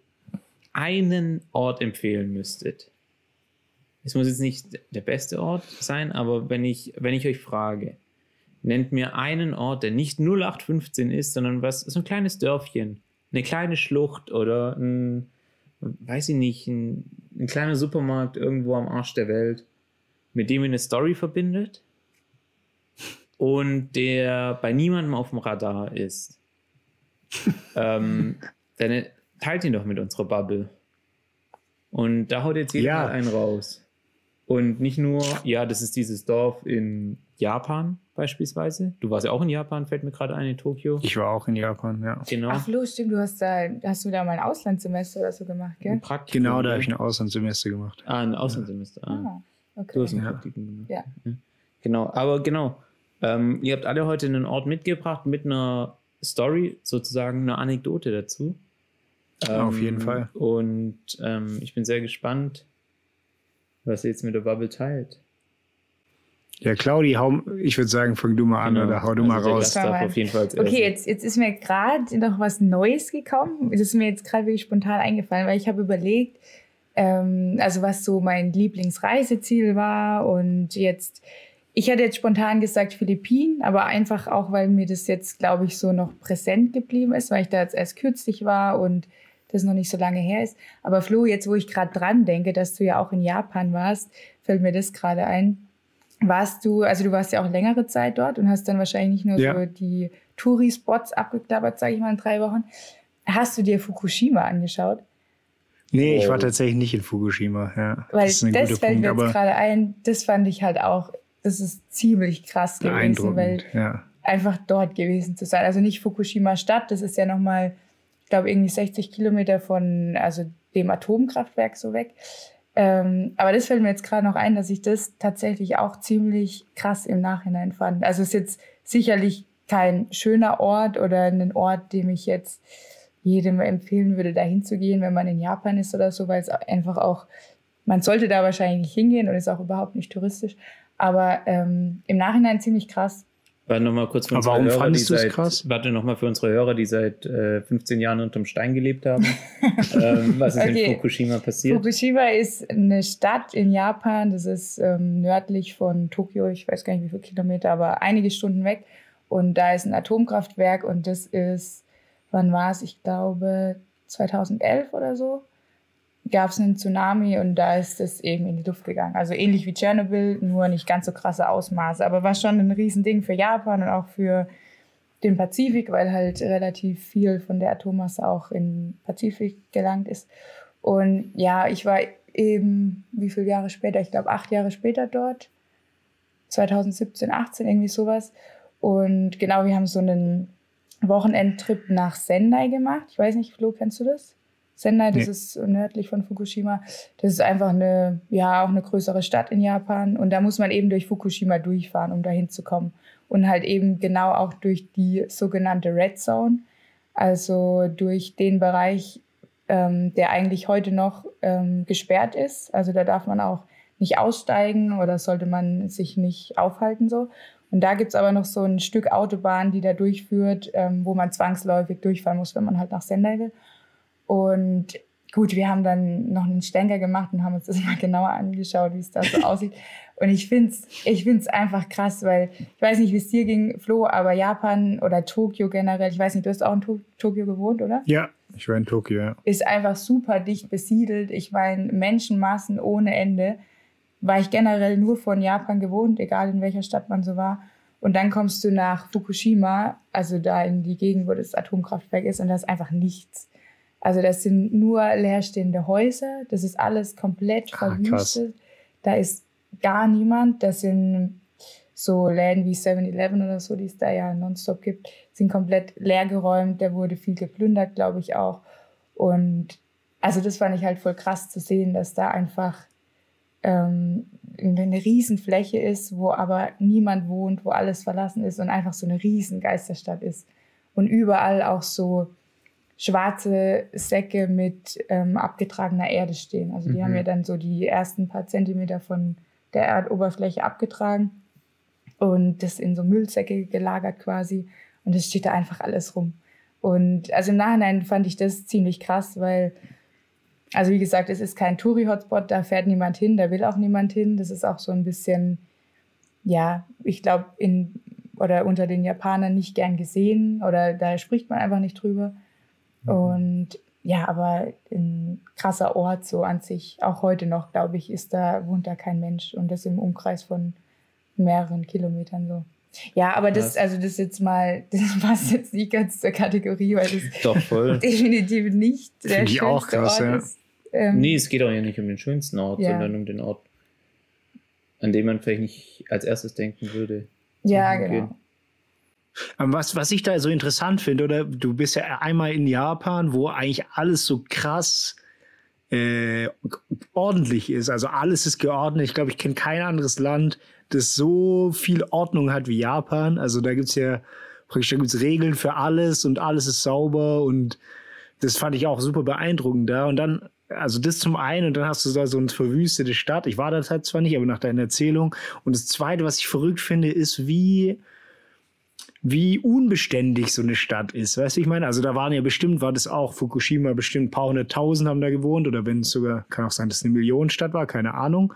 einen Ort empfehlen müsstet. Es muss jetzt nicht der beste Ort sein, aber wenn ich, wenn ich euch frage, nennt mir einen Ort, der nicht 0815 ist, sondern was, so ein kleines Dörfchen, eine kleine Schlucht oder ein, weiß ich nicht, ein, ein kleiner Supermarkt irgendwo am Arsch der Welt, mit dem ihr eine Story verbindet und der bei niemandem auf dem Radar ist. ähm, dann teilt ihn doch mit unserer Bubble. Und da haut jetzt jeder Ja. einen raus. Und nicht nur, ja, das ist dieses Dorf in Japan beispielsweise. Du warst ja auch in Japan, fällt mir gerade ein, in Tokio. Ich war auch in Japan, ja. Genau. Ach, Flo, stimmt, du hast da, hast du da mal ein Auslandssemester oder so gemacht, gell? Ein Praktikum, Genau, da habe ich ein Auslandssemester gemacht. Ah, ein Auslandssemester. Ah. Ah, Du okay. hast ein Ja. Praktikum gemacht. Ja. Genau, aber genau. Ähm, ihr habt alle heute einen Ort mitgebracht mit einer Story, sozusagen eine Anekdote dazu. Auf Ähm, jeden Fall. Und ähm, ich bin sehr gespannt, was ihr jetzt mit der Bubble teilt. Ja, Claudi, hau, ich würde sagen, fang du mal an Genau. oder hau du Also mal raus. Auf jeden Fall Okay, jetzt, jetzt ist mir gerade noch was Neues gekommen. Das ist mir jetzt gerade wirklich spontan eingefallen, weil ich habe überlegt, ähm, also was so mein Lieblingsreiseziel war und jetzt, ich hätte jetzt spontan gesagt Philippinen, aber einfach auch, weil mir das jetzt, glaube ich, so noch präsent geblieben ist, weil ich da jetzt erst kürzlich war und das noch nicht so lange her ist. Aber Flo, jetzt wo ich gerade dran denke, dass du ja auch in Japan warst, fällt mir das gerade ein. Warst du, also du warst ja auch längere Zeit dort und hast dann wahrscheinlich nicht nur Ja. so die Touri-Spots abgeklappert, sage ich mal, in drei Wochen. Hast du dir Fukushima angeschaut? Nee, ich Oh. war tatsächlich nicht in Fukushima. Ja, Weil das das, fällt Punkt, mir jetzt aber gerade ein, das fand ich halt auch, das ist ziemlich krass gewesen, weil. Ja. einfach dort gewesen zu sein. Also nicht Fukushima Stadt, das ist ja nochmal, ich glaube, irgendwie 60 Kilometer von also dem Atomkraftwerk so weg. Ähm, aber das fällt mir jetzt gerade noch ein, dass ich das tatsächlich auch ziemlich krass im Nachhinein fand. Also es ist jetzt sicherlich kein schöner Ort oder ein Ort, dem ich jetzt jedem empfehlen würde, dahin zu gehen, wenn man in Japan ist oder so, weil es einfach auch, man sollte da wahrscheinlich nicht hingehen und ist auch überhaupt nicht touristisch. Aber ähm, im Nachhinein ziemlich krass. Warte nochmal kurz für unsere warum Hörer, die seit, krass? Warte nochmal für unsere Hörer, die seit äh, 15 Jahren unterm Stein gelebt haben. ähm, was ist Okay. in Fukushima passiert? Fukushima ist eine Stadt in Japan, das ist ähm, nördlich von Tokio, ich weiß gar nicht wie viele Kilometer, aber einige Stunden weg. Und da ist ein Atomkraftwerk und das ist, wann war es? Ich glaube 2011 oder so gab es einen Tsunami und da ist es eben in die Luft gegangen. Also ähnlich wie Tschernobyl, nur nicht ganz so krasse Ausmaße, aber war schon ein Riesending für Japan und auch für den Pazifik, weil halt relativ viel von der Atommasse auch in Pazifik gelangt ist. Und ja, ich war eben, wie viele Jahre später? Ich glaube, acht Jahre später dort. 2017, 18, irgendwie sowas. Und genau, wir haben so einen Wochenendtrip nach Sendai gemacht. Ich weiß nicht, Flo, kennst du das? Sendai, das Nee. ist nördlich von Fukushima. Das ist einfach eine, ja, auch eine größere Stadt in Japan. Und da muss man eben durch Fukushima durchfahren, um dahin zu kommen. Und halt eben genau auch durch die sogenannte Red Zone. Also durch den Bereich, ähm, der eigentlich heute noch ähm, gesperrt ist. Also da darf man auch nicht aussteigen oder sollte man sich nicht aufhalten so. Und da gibt's aber noch so ein Stück Autobahn, die da durchführt, ähm, wo man zwangsläufig durchfahren muss, wenn man halt nach Sendai will. Und gut, wir haben dann noch einen Stänger gemacht und haben uns das mal genauer angeschaut, wie es da so aussieht. Und ich finde es ich find's einfach krass, weil ich weiß nicht, wie es dir ging, Flo, aber Japan oder Tokio generell, ich weiß nicht, du hast auch in to Tokio gewohnt, oder? Ja, ich war in Tokio, ja. Ist einfach super dicht besiedelt. Ich meine, Menschenmassen ohne Ende. War ich generell nur von Japan gewohnt, egal in welcher Stadt man so war. Und dann kommst du nach Fukushima, also da in die Gegend, wo das Atomkraftwerk ist, und da ist einfach nichts. Also das sind nur leerstehende Häuser, das ist alles komplett Ah, krass. verwüstet. Da ist gar niemand. Das sind so Läden wie 7-Eleven oder so, die es da ja nonstop gibt, sind komplett leergeräumt. Da wurde viel geplündert, glaube ich auch. Und also das fand ich halt voll krass zu sehen, dass da einfach ähm, eine Riesenfläche ist, wo aber niemand wohnt, wo alles verlassen ist und einfach so eine riesen Geisterstadt ist. Und überall auch so schwarze Säcke mit ähm, abgetragener Erde stehen. Also die Mhm. haben ja dann so die ersten paar Zentimeter von der Erdoberfläche abgetragen und das in so Müllsäcke gelagert quasi. Und es steht da einfach alles rum. Und also im Nachhinein fand ich das ziemlich krass, weil, also wie gesagt, es ist kein Touri-Hotspot, da fährt niemand hin, da will auch niemand hin. Das ist auch so ein bisschen, ja, ich glaube, in oder unter den Japanern nicht gern gesehen oder da spricht man einfach nicht drüber. Und ja, aber ein krasser Ort so an sich, auch heute noch, glaube ich, ist da, wohnt da kein Mensch und das im Umkreis von mehreren Kilometern so. Ja, aber das, also das jetzt mal, das passt jetzt nicht ganz zur Kategorie, weil das Doch voll. definitiv nicht der Finde ich schönste auch krass, Ort ja. ist. Ähm, Nee, es geht auch ja nicht um den schönsten Ort, Ja. sondern um den Ort, an dem man vielleicht nicht als erstes denken würde. ja, genau. Aber Was, was ich da so interessant finde, oder du bist ja einmal in Japan, wo eigentlich alles so krass äh, ordentlich ist. Also alles ist geordnet. Ich glaube, ich kenne kein anderes Land, das so viel Ordnung hat wie Japan. Also da gibt's ja praktisch da gibt's Regeln für alles und alles ist sauber und das fand ich auch super beeindruckend da. Und dann, also das zum einen, und dann hast du da so eine verwüstete Stadt. Ich war da zwar nicht, aber nach deiner Erzählung. Und das zweite, was ich verrückt finde, ist, wie wie unbeständig so eine Stadt ist. Weißt du, ich meine, also da waren ja bestimmt, war das auch Fukushima, bestimmt ein paar hunderttausend haben da gewohnt oder wenn es sogar, kann auch sein, dass es eine Millionenstadt war, keine Ahnung.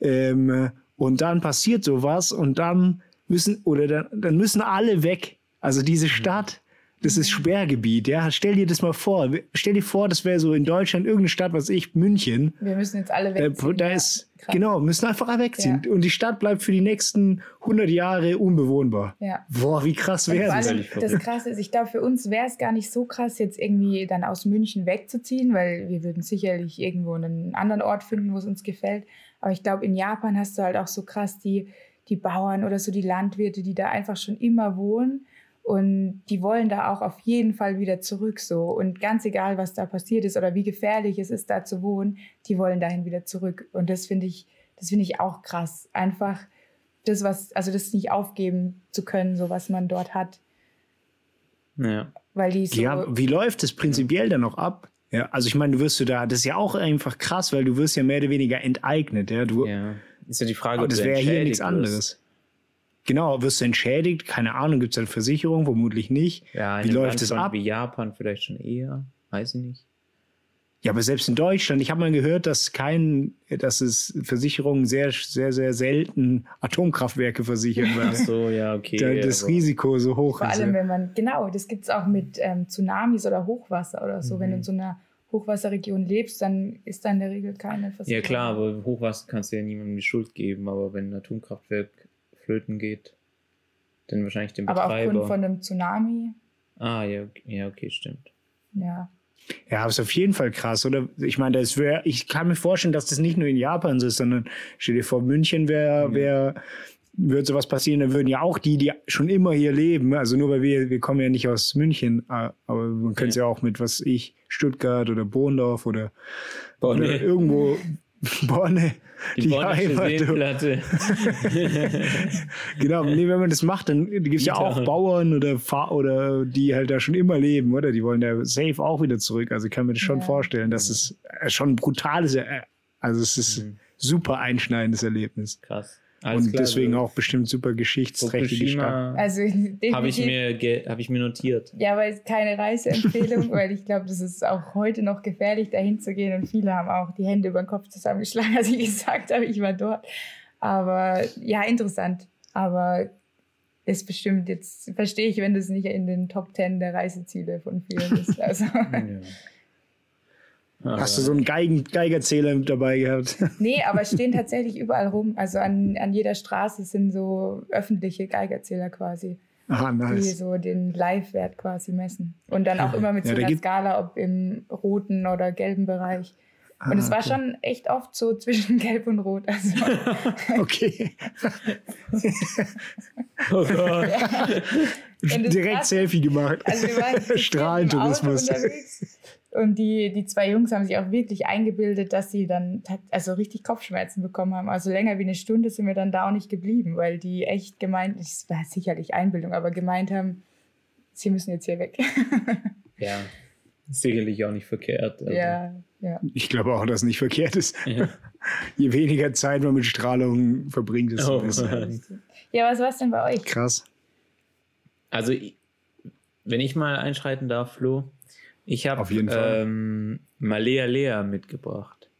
Ähm, und dann passiert sowas und dann müssen, oder dann, dann müssen alle weg. Also diese Stadt, das ist Sperrgebiet, ja. Stell dir das mal vor. Stell dir vor, das wäre so in Deutschland irgendeine Stadt, was ich, München. Wir müssen jetzt alle Da, wegziehen. da ja. ist, Krass. genau, müssen einfach alle wegziehen. Ja. Und die Stadt bleibt für die nächsten 100 Jahre unbewohnbar. Ja. Boah, wie krass wäre das? allem, das. Krasse ist, ich glaube, für uns wäre es gar nicht so krass, jetzt irgendwie dann aus München wegzuziehen, weil wir würden sicherlich irgendwo einen anderen Ort finden, wo es uns gefällt. Aber ich glaube, in Japan hast du halt auch so krass die, die Bauern oder so die Landwirte, die da einfach schon immer wohnen. Und die wollen da auch auf jeden Fall wieder zurück so. Und ganz egal, was da passiert ist oder wie gefährlich es ist, da zu wohnen, die wollen dahin wieder zurück. Und das finde ich, das finde ich auch krass. Einfach das, was, also das nicht aufgeben zu können, so was man dort hat. Ja. Weil die so. Ja, wie läuft das prinzipiell dann noch ab? Ja, also ich meine, du wirst du da, das ist ja auch einfach krass, weil du wirst ja mehr oder weniger enteignet, ja. Du, ja. Ist ja die Frage, aber ob das wäre hier nichts anderes. Genau, wirst du entschädigt? Keine Ahnung, gibt es eine Versicherung? Vermutlich nicht. Ja, in Wie läuft es ab? Wie Japan vielleicht schon eher. Weiß ich nicht. Ja, aber selbst in Deutschland, ich habe mal gehört, dass kein, dass es Versicherungen sehr, sehr, sehr selten Atomkraftwerke versichern, Ach weil so, ja, okay. da das aber- Risiko so hoch vor ist. allem, ja. wenn man, genau, das gibt es auch mit ähm, Tsunamis oder Hochwasser oder so. Mhm. Wenn du in so einer Hochwasserregion lebst, dann ist da in der Regel keine Versicherung. Ja, klar, aber Hochwasser kannst du ja niemandem die Schuld geben, aber wenn ein Atomkraftwerk flöten geht, dann wahrscheinlich dem Aber Betreiber. aufgrund von einem Tsunami, ah, ja, okay, ja, okay, stimmt. ja. Ja, ist auf jeden Fall krass, oder? Ich meine, das wäre, ich kann mir vorstellen, dass das nicht nur in Japan so ist, sondern stell dir vor, München wäre, Mhm. wär, würde sowas passieren, dann würden ja auch die, die schon immer hier leben, also nur weil wir, wir kommen ja nicht aus München, äh, aber man könnte es ja auch mit, was ich, Stuttgart oder Bohndorf oder, oder irgendwo, Bonne, Die, Bonnische Heimat. Genau, nee, wenn man das macht, dann gibt es ja auch Litauen. Bauern oder oder die halt da schon immer leben, oder? Die wollen da safe auch wieder zurück. Also ich kann mir das schon Ja. vorstellen, dass es äh, schon ein brutales, äh, also es ist Mhm. super einschneidendes Erlebnis. Krass. Alles und klar, deswegen also auch bestimmt super geschichtsträchtige Stadt. Also definitiv. habe ich, mir hab ich mir notiert. Ja, aber es ist keine Reiseempfehlung, weil ich glaube, das ist auch heute noch gefährlich, dahin zu gehen. Und viele haben auch die Hände über den Kopf zusammengeschlagen, als ich gesagt habe, ich war dort. Aber ja, interessant. Aber ist bestimmt jetzt, verstehe ich, wenn das nicht in den Top 10 der Reiseziele von vielen ist. Also, Hast du so einen Geigen, Geigerzähler mit dabei gehabt? nee, aber es stehen tatsächlich überall rum. Also an, an jeder Straße sind so öffentliche Geigerzähler quasi. Ah, die nice. so den Live-Wert quasi messen. Und dann auch immer mit Ja, so da einer Skala, ob im roten oder gelben Bereich. Und Ah, es war okay. schon echt oft so zwischen gelb und rot. Also, Okay. Oh Gott. Direkt Krasse- Selfie gemacht. also Strahlentourismus. Und die, die zwei Jungs haben sich auch wirklich eingebildet, dass sie dann also richtig Kopfschmerzen bekommen haben. Also länger wie eine Stunde sind wir dann da auch nicht geblieben, weil die echt gemeint, es war sicherlich Einbildung, aber gemeint haben, sie müssen jetzt hier weg. Ja, sicherlich auch nicht verkehrt. Also, ja, ja. Ich glaube auch, dass es nicht verkehrt ist. Ja. Je weniger Zeit man mit Strahlung verbringt, desto Oh, besser. Ja, was war es denn bei euch? Krass. Also, wenn ich mal einschreiten darf, Flo, ich habe Auf jeden Fall. ähm, Malea Lea mitgebracht.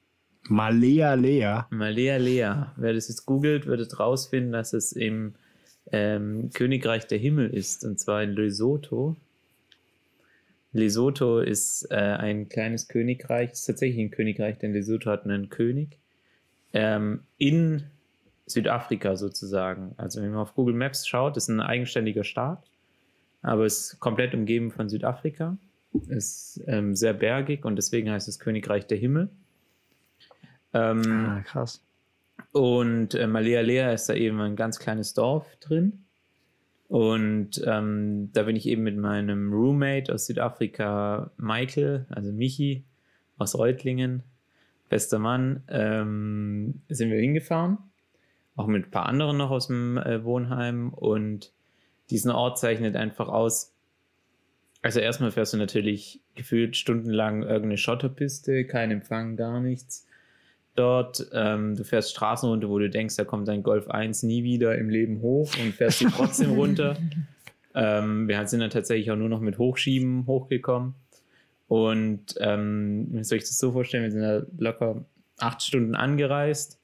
Malea Lea. Malea Lea. Wer das jetzt googelt, wird es rausfinden, dass es im ähm, Königreich der Himmel ist, und zwar in Lesotho. Lesotho ist äh, ein kleines Königreich, ist tatsächlich ein Königreich, denn Lesotho hat einen König. Ähm, in Südafrika sozusagen. Also wenn man auf Google Maps schaut, ist ein eigenständiger Staat, aber ist komplett umgeben von Südafrika. Ist ähm, sehr bergig und deswegen heißt es Königreich der Himmel. Ähm, Ah, krass. und äh, Malea Lea ist da eben ein ganz kleines Dorf drin. Und ähm, da bin ich eben mit meinem Roommate aus Südafrika, Michael, also Michi aus Reutlingen, bester Mann, ähm, sind wir hingefahren. Auch mit ein paar anderen noch aus dem äh, Wohnheim. Und diesen Ort zeichnet einfach aus. Also erstmal fährst du natürlich gefühlt stundenlang irgendeine Schotterpiste, kein Empfang, gar nichts dort. Ähm, du fährst Straßen runter, wo du denkst, da kommt dein Golf 1 nie wieder im Leben hoch und fährst sie trotzdem runter. Ähm, wir sind dann tatsächlich auch nur noch mit Hochschieben hochgekommen. Und ähm, wie soll ich das so vorstellen? Wir sind da locker acht Stunden angereist,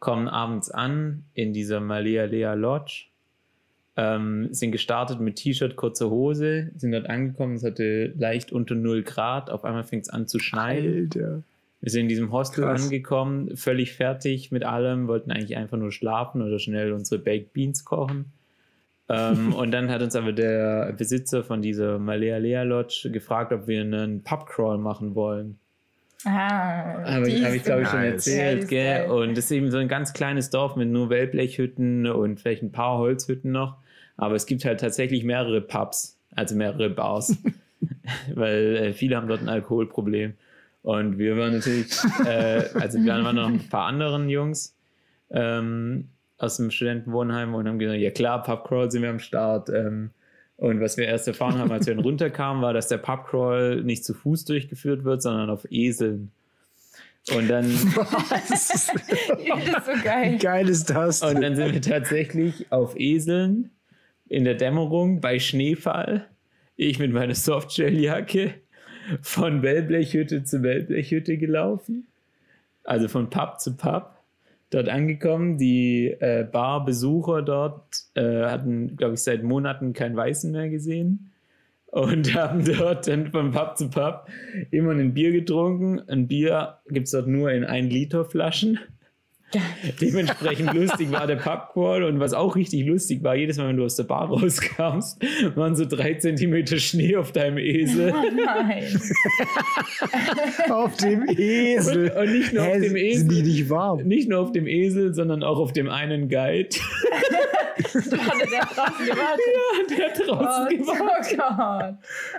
kommen abends an in dieser Malea Lea Lodge, ähm, sind gestartet mit T-Shirt, kurzer Hose, sind dort angekommen, es hatte leicht unter 0 Grad, auf einmal fing es an zu schneien. Alter. Wir sind in diesem Hostel Krass. angekommen, völlig fertig mit allem, wollten eigentlich einfach nur schlafen oder schnell unsere Baked Beans kochen. ähm, und dann hat uns aber der Besitzer von dieser Malea Lea Lodge gefragt, ob wir einen Pubcrawl machen wollen. Ah, Habe ich, hab ich glaube ich, schon. Ja, erzählt. gell? geil. Und das ist eben so ein ganz kleines Dorf mit nur Wellblechhütten und vielleicht ein paar Holzhütten noch. Aber es gibt halt tatsächlich mehrere Pubs, also mehrere Bars. Weil äh, viele haben dort ein Alkoholproblem. Und wir waren natürlich, äh, also wir waren noch ein paar anderen Jungs ähm, aus dem Studentenwohnheim und haben gesagt, ja klar, Pubcrawl sind wir am Start. Ähm, und was wir erst erfahren haben, als wir dann runterkamen, war, dass der Pubcrawl nicht zu Fuß durchgeführt wird, sondern auf Eseln. Und dann, Was? Das ist so geil. Wie geil ist das? und dann sind wir tatsächlich auf Eseln in der Dämmerung bei Schneefall. Ich mit meiner Softshelljacke von Wellblechhütte zu Wellblechhütte gelaufen. Also von Pub zu Pub. Dort angekommen. Die äh, Barbesucher dort äh, hatten, glaube ich, seit Monaten kein Weißen mehr gesehen. Und haben dort dann von Pub zu Pub immer ein Bier getrunken. Ein Bier gibt es dort nur in 1 Liter Flaschen. Dementsprechend lustig war der Pubcrawl und was auch richtig lustig war, jedes Mal, wenn du aus der Bar rauskamst, waren so drei Zentimeter Schnee auf deinem Esel. Oh nein. auf dem Esel. Und, und nicht nur auf Hä, dem Sind die Esel, nicht warm? nicht nur auf dem Esel, sondern auch auf dem einen Guide, Hatte der draußen gewartet? der draußen Oh, gewartet oh Gott.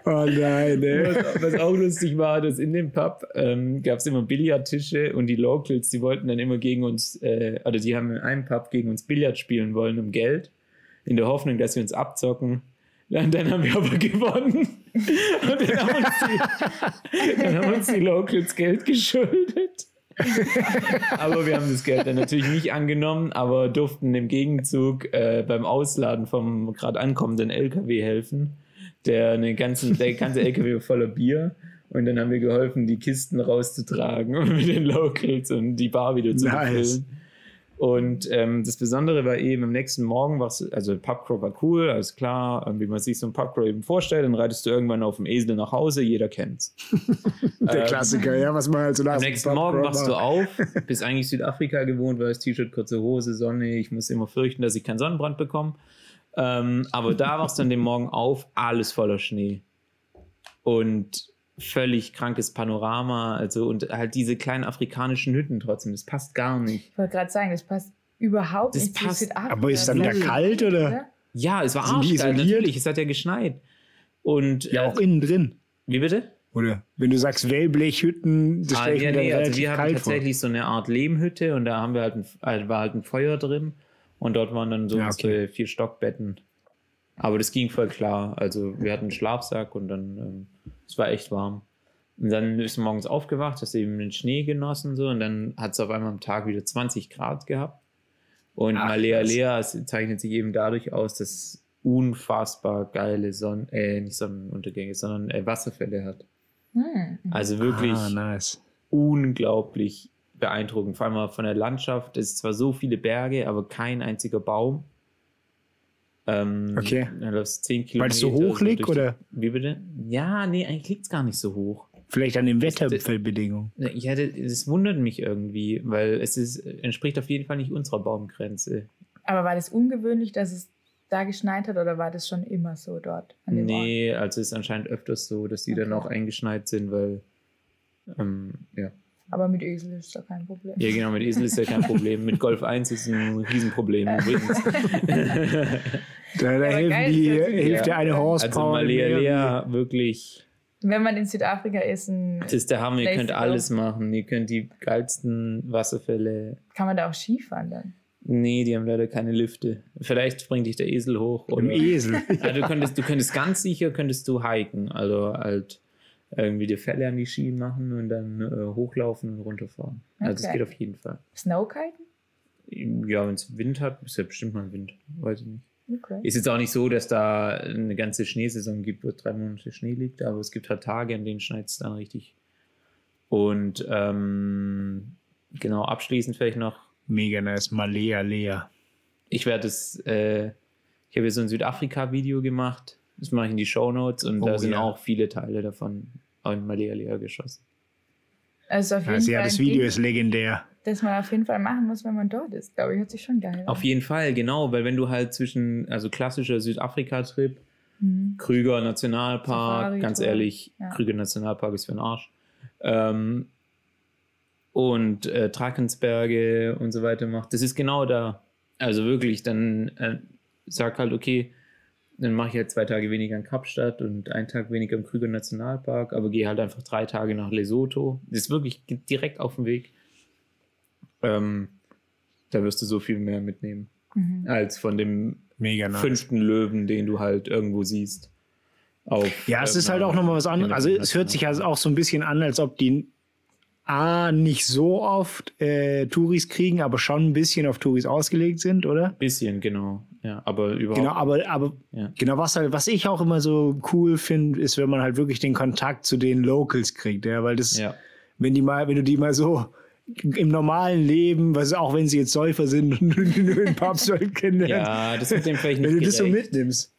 Oh nein, ey. Was, was auch lustig war, dass in dem Pub ähm, gab es immer Billardtische und die Locals, die wollten dann immer gegen uns, äh, oder die haben in einem Pub gegen uns Billard spielen wollen um Geld, in der Hoffnung, dass wir uns abzocken. Und dann haben wir aber gewonnen. Und dann haben uns die, dann haben uns die Locals Geld geschuldet. aber wir haben das Geld dann natürlich nicht angenommen, aber durften im Gegenzug äh, beim Ausladen vom gerade ankommenden LKW helfen, der eine ganzen, der ganze LKW war voller Bier. Und dann haben wir geholfen, die Kisten rauszutragen und mit den Locals und die Bar wieder zu Nice. befüllen. Und ähm, das Besondere war eben, am nächsten Morgen war also Pubcrawl war cool, alles klar, wie man sich so ein Pubcrawl eben vorstellt, dann reitest du irgendwann auf dem Esel nach Hause, jeder kennt's. Der Ähm, Klassiker, ja, was man halt so Am nächsten Pub Morgen wachst du auf, bist eigentlich Südafrika gewohnt, weißt T-Shirt, kurze Hose, Sonne. Ich muss immer fürchten, dass ich keinen Sonnenbrand bekomme. Ähm, aber da wachst du an dem Morgen auf, alles voller Schnee. Und völlig krankes Panorama. Also, und halt diese kleinen afrikanischen Hütten trotzdem. Das passt gar nicht. Ich wollte gerade sagen, das passt überhaupt Das nicht passt- zu Südafrika. Aber ist dann da kalt oder? Ja, es war arschkalt, isoliert? natürlich. Es hat ja geschneit. Und Ja, äh, auch innen drin. wie bitte? Oder wenn du sagst Wellblechhütten, das Ah, ja, nee, also wir hatten kalt vor. tatsächlich so eine Art Lehmhütte und da haben wir halt ein, also war halt ein Feuer drin und dort waren dann so Ja, okay. vier Stockbetten. Aber das ging voll klar. Also wir hatten einen Schlafsack und dann ähm, es war echt warm. Und dann ist morgens aufgewacht, hast eben den Schnee genossen so und dann hat es auf einmal am Tag wieder 20 Grad gehabt. Und Ach, Malea. Lea es zeichnet sich eben dadurch aus, dass es unfassbar geile Sonn äh, nicht Sonnenuntergänge, sondern äh, Wasserfälle hat. Hm. Also wirklich Ah, nice. unglaublich beeindruckend. Vor allem mal von der Landschaft. Es ist zwar so viele Berge, aber kein einziger Baum. Ähm, Okay. Dann läufst du 10 Kilometer. Weil es so hoch liegt, durch die- oder? Wie bitte? Ja, nee, eigentlich liegt es gar nicht so hoch. Vielleicht an den Wetterbedingungen. Ja, das, das wundert mich irgendwie, weil es ist, entspricht auf jeden Fall nicht unserer Baumgrenze. Aber war das ungewöhnlich, dass es da geschneit hat oder war das schon immer so dort? An dem Ort? Nee, also es ist anscheinend öfters so, dass die dann Okay. auch eingeschneit sind, weil ähm, ja. Aber mit Esel ist da kein Problem. Ja, genau, mit Esel ist ja kein Problem. Mit Golf 1 ist ein Riesenproblem übrigens. Da, da helfen die, hilft Ja. eine Also Horsepower. Malea mehr. Lea, wirklich, Wenn man in Südafrika ist, ein, das ist der Hammer. Ihr könnt alles machen. Ihr könnt die geilsten Wasserfälle. kann man da auch Skifahren dann. Nee, die haben leider keine Lifte. Vielleicht bringt dich der Esel hoch. Im Oder, Esel. also du, könntest, du könntest ganz sicher könntest du hiken. Also halt irgendwie die Fälle an die Ski machen und dann äh, hochlaufen und runterfahren. Also es Okay. geht auf jeden Fall. Snowkiten? Ja, wenn es Wind hat, ist ja bestimmt mal Wind. Weiß ich nicht. Okay. Ist jetzt auch nicht so, dass da eine ganze Schneesaison gibt, wo drei Monate Schnee liegt, aber es gibt halt Tage, an denen schneit es dann richtig. Und ähm, genau, abschließend vielleicht noch, Mega nice. Malea Lea. ich werde es, äh, ich habe jetzt so ein Südafrika-Video gemacht, das mache ich in die Show Notes und da Oh, sind ja. auch viele Teile davon in Malea Lea geschossen. Also auf jeden Also ja, Fall das ein Video Ding, ist legendär. das man auf jeden Fall machen muss, wenn man dort ist. Glaube ich, hört sich schon geil an. Auf jeden Fall, genau, weil wenn du halt zwischen, also klassischer Südafrika-Trip, Mhm. Krüger Nationalpark, Safari ganz ehrlich, Ja. Krüger Nationalpark ist für den Arsch. Ähm, und äh, Drakensberge und so weiter macht. Das ist genau da. Also wirklich, dann äh, sag halt, okay, dann mache ich halt zwei Tage weniger in Kapstadt und einen Tag weniger im Krüger Nationalpark, aber gehe halt einfach drei Tage nach Lesotho. Das ist wirklich direkt auf dem Weg. Ähm, da wirst du so viel mehr mitnehmen Mhm. als von dem Mega nice. fünften Löwen, den du halt irgendwo siehst. Auf, Ja, es ist halt auch nochmal was anderes. Also es hört sich ja auch so ein bisschen an, als ob die A, nicht so oft äh, Touris kriegen, aber schon ein bisschen auf Touris ausgelegt sind, oder? Bisschen, genau. Ja, aber überhaupt. Genau, aber, aber Ja. genau, was halt, was ich auch immer so cool finde, ist, wenn man halt wirklich den Kontakt zu den Locals kriegt, ja, weil das, ja. wenn die mal, wenn du die mal so im normalen Leben, was auch wenn sie jetzt Säufer sind und nur in Pubs halt kennenlernst, ja, das wird dem vielleicht nicht wenn du das so gerecht. mitnimmst.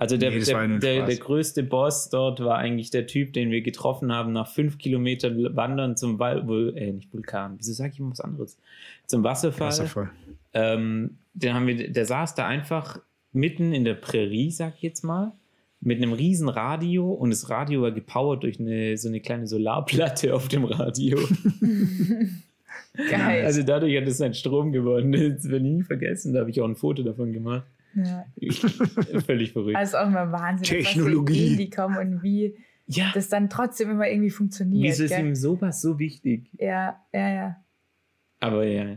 Also der, Nee, der, der, der größte Boss dort war eigentlich der Typ, den wir getroffen haben nach fünf Kilometern Wandern zum Wal Vul äh, nicht Vulkan, wieso sage ich immer was anderes? Zum Wasserfall. Wasserfall. Ähm, den haben wir, der saß da einfach mitten in der Prärie, sag ich jetzt mal, mit einem riesen Radio und das Radio war gepowert durch eine, so eine kleine Solarplatte auf dem Radio. Geil. Also dadurch hat es sein Strom geworden. Das werde ich nie vergessen. Da habe ich auch ein Foto davon gemacht. Ja. Völlig verrückt. Also auch immer Wahnsinn, Technologie. was für Ideen die kommen und wie ja, das dann trotzdem immer irgendwie funktioniert. wieso ist gell? ihm sowas so wichtig? Ja, ja, ja. Aber ja,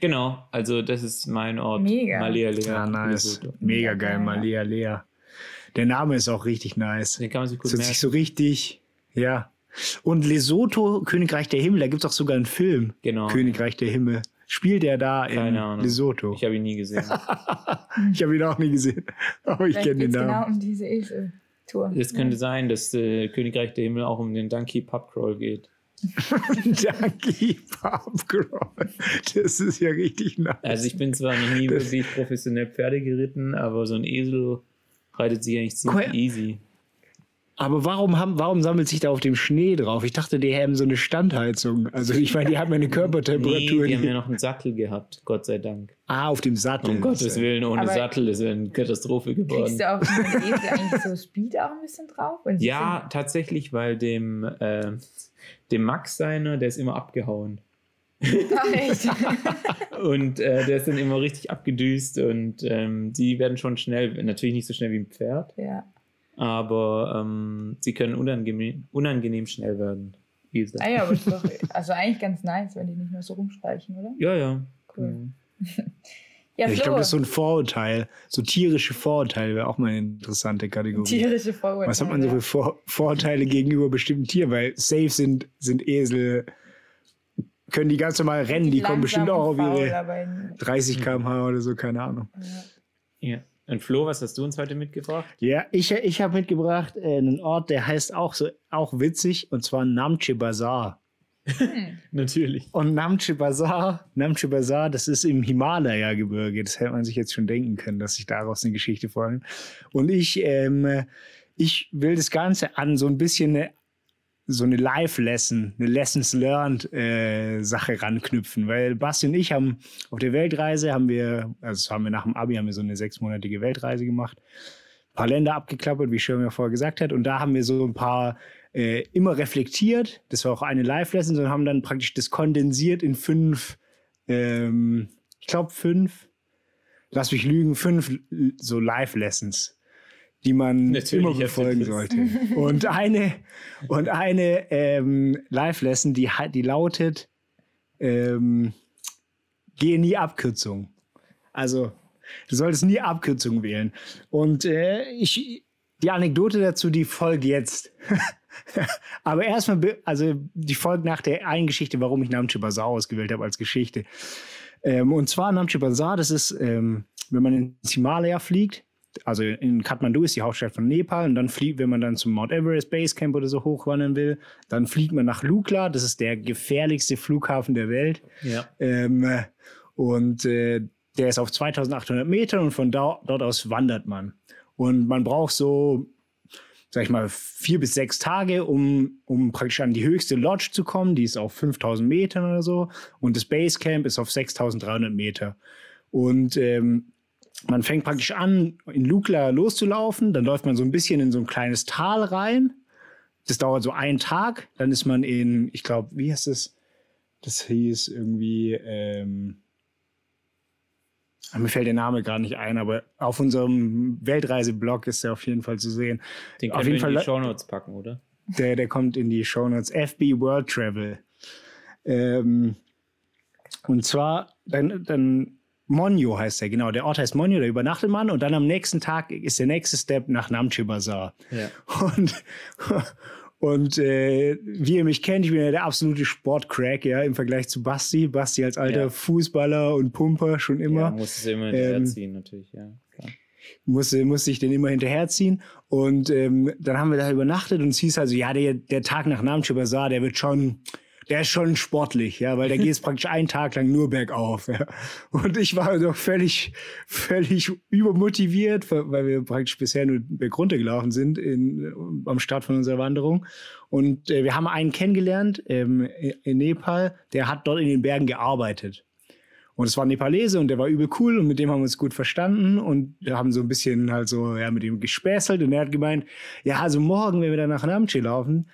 genau. Also das ist mein Ort. Mega. Malea Lea. Ja, nice. Lesotho. Mega geil, ja. Malea Lea. Der Name ist auch richtig nice. Den kann man sich gut Das hört merken. sich so richtig, ja, Und Lesotho, Königreich der Himmel, da gibt es auch sogar einen Film. Genau. Königreich der Himmel. Spielt er da in Keine Ahnung. Lesotho? Ich habe ihn nie gesehen. Ich habe ihn auch nie gesehen. Aber ich kenne den Namen. genau um diese Eseltour. Es könnte sein, dass äh, Königreich der Himmel auch um den Donkey Pub Crawl geht. Donkey Pub Crawl. Das ist ja richtig nice. Also ich bin zwar noch nie Das- wirklich professionell Pferde geritten, aber so ein Esel reitet sich eigentlich ziemlich Cool. easy. Aber warum, haben, warum sammelt sich da auf dem Schnee drauf? Ich dachte, die haben so eine Standheizung. Also ich meine, die haben ja eine Nee, Körpertemperatur. die haben ja noch einen Sattel gehabt, Gott sei Dank. ah, auf dem Sattel. Um Gottes Willen, ohne Aber- Sattel, das wäre eine Katastrophe Kriegst geworden. du auf dem Esel eigentlich so Speed auch ein bisschen drauf? Ja, tatsächlich, weil dem, äh, dem Max seiner, der ist immer abgehauen. Ach? Und äh, der ist dann immer richtig abgedüst und ähm, die werden schon schnell, natürlich nicht so schnell wie ein Pferd, ja. Aber ähm, sie können unangenehm, unangenehm schnell werden. Esel. Ah ja, aber ist doch, also eigentlich ganz nice, wenn die nicht nur so rumstreichen, oder? Ja, ja. Cool. Ja. Ja, Ja, ich glaube, das ist so ein Vorurteil. So tierische Vorurteile wäre auch mal eine interessante Kategorie. tierische Vorurteile. Was hat man so für Vor Vorurteile gegenüber bestimmten Tieren? Weil safe sind, sind Esel, können die ganz normal rennen, die kommen bestimmt auch auf ihre 30 km/h oder so, keine Ahnung. ja. Und Flo, was hast du uns heute mitgebracht? Ja, ich, ich habe mitgebracht äh, einen Ort, der heißt auch so, auch witzig, und zwar Namche Bazaar. Natürlich. Und Namche Bazaar, Namche Bazaar, das ist im Himalaya-Gebirge. Das hätte man sich jetzt schon denken können, dass sich daraus eine Geschichte vornimmt. Und ich, ähm, ich will das Ganze an so ein bisschen eine, so eine Live-Lesson, eine Lessons learned äh, Sache ranknüpfen. Weil Basti und ich haben auf der Weltreise haben wir, also haben wir nach dem Abi, haben wir so eine sechsmonatige Weltreise gemacht. Ein paar Länder abgeklappert, wie Schirm ja vorher gesagt hat. Und da haben wir so ein paar äh, immer reflektiert. Das war auch eine Live-Lesson, sondern haben dann praktisch das kondensiert in fünf, ähm, ich glaube fünf, lass mich lügen, fünf so Live-Lessons, die man Natürlich immer befolgen sollte. Und eine, und eine ähm, Live-Lesson, die, die lautet, ähm, gehe nie Abkürzung. Also, du solltest nie Abkürzung wählen. Und äh, ich, die Anekdote dazu, die folgt jetzt. Aber erstmal, also die folgt nach der einen Geschichte, warum ich Namche Bazaar ausgewählt habe als Geschichte. Ähm, und zwar Namche Bazaar, das ist, ähm, wenn man ins Himalaya fliegt, also in Kathmandu ist die Hauptstadt von Nepal und dann fliegt, wenn man dann zum Mount Everest Basecamp oder so hochwandern will, dann fliegt man nach Lukla, das ist der gefährlichste Flughafen der Welt. Ja. Ähm, äh, und äh, der ist auf 2800 Metern und von da, dort aus wandert man. Und man braucht so, sag ich mal, vier bis sechs Tage, um, um praktisch an die höchste Lodge zu kommen. Die ist auf 5000 Metern oder so. Und das Basecamp ist auf 6300 Meter. Und ähm, man fängt praktisch an, in Lukla loszulaufen. Dann läuft man so ein bisschen in so ein kleines Tal rein. Das dauert so einen Tag. Dann ist man in, ich glaube, wie heißt es? Das hieß irgendwie, ähm, mir fällt der Name gerade nicht ein, aber auf unserem Weltreiseblog ist er auf jeden Fall zu sehen. Den Auf können wir jeden in die Fall- Shownotes packen, oder? Der, der kommt in die Shownotes. FB World Travel. Ähm, und zwar, dann, dann Monjo heißt er, genau. Der Ort heißt Monjo, da übernachtet man und dann am nächsten Tag ist der nächste Step nach Namche Bazaar. Ja. Und, und äh, wie ihr mich kennt, ich bin ja der absolute Sportcrack, ja, im Vergleich zu Basti. Basti als alter Ja. Fußballer und Pumper schon immer. Ja, muss es immer hinterher Ähm, natürlich, ja. Klar. musste, musste ich den immer hinterherziehen. Und ähm, dann haben wir da übernachtet und es hieß also, ja, der, der Tag nach Namche Bazaar, der wird schon, der ist schon sportlich, ja, weil da geht es praktisch einen Tag lang nur bergauf. Ja. Und ich war doch völlig, völlig übermotiviert, weil wir praktisch bisher nur bergunter gelaufen sind in, am Start von unserer Wanderung. Und äh, wir haben einen kennengelernt ähm, in Nepal, der hat dort in den Bergen gearbeitet. Und es war ein Nepalese und der war übel cool und mit dem haben wir uns gut verstanden und wir haben so ein bisschen halt so ja, mit ihm gespäßelt und er hat gemeint, ja, also morgen, wenn wir dann nach Namche laufen,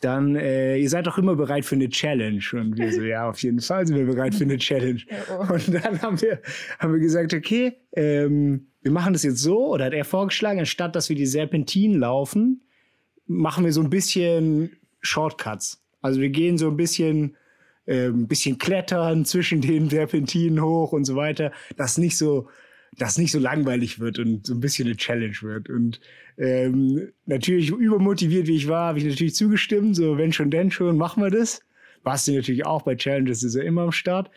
dann, äh, ihr seid doch immer bereit für eine Challenge. Und wir so, ja, auf jeden Fall sind wir bereit für eine Challenge. Oh. Und dann haben wir, haben wir gesagt, okay, ähm, wir machen das jetzt so, oder hat er vorgeschlagen, anstatt dass wir die Serpentinen laufen, machen wir so ein bisschen Shortcuts. Also wir gehen so ein bisschen, äh, ein bisschen klettern zwischen den Serpentinen hoch und so weiter. Das nicht so, das nicht so langweilig wird und so ein bisschen eine Challenge wird. Und ähm, natürlich übermotiviert, wie ich war, habe ich natürlich zugestimmt. So, wenn schon, denn schon, machen wir das. Basti natürlich auch bei Challenges, ist er immer am Start.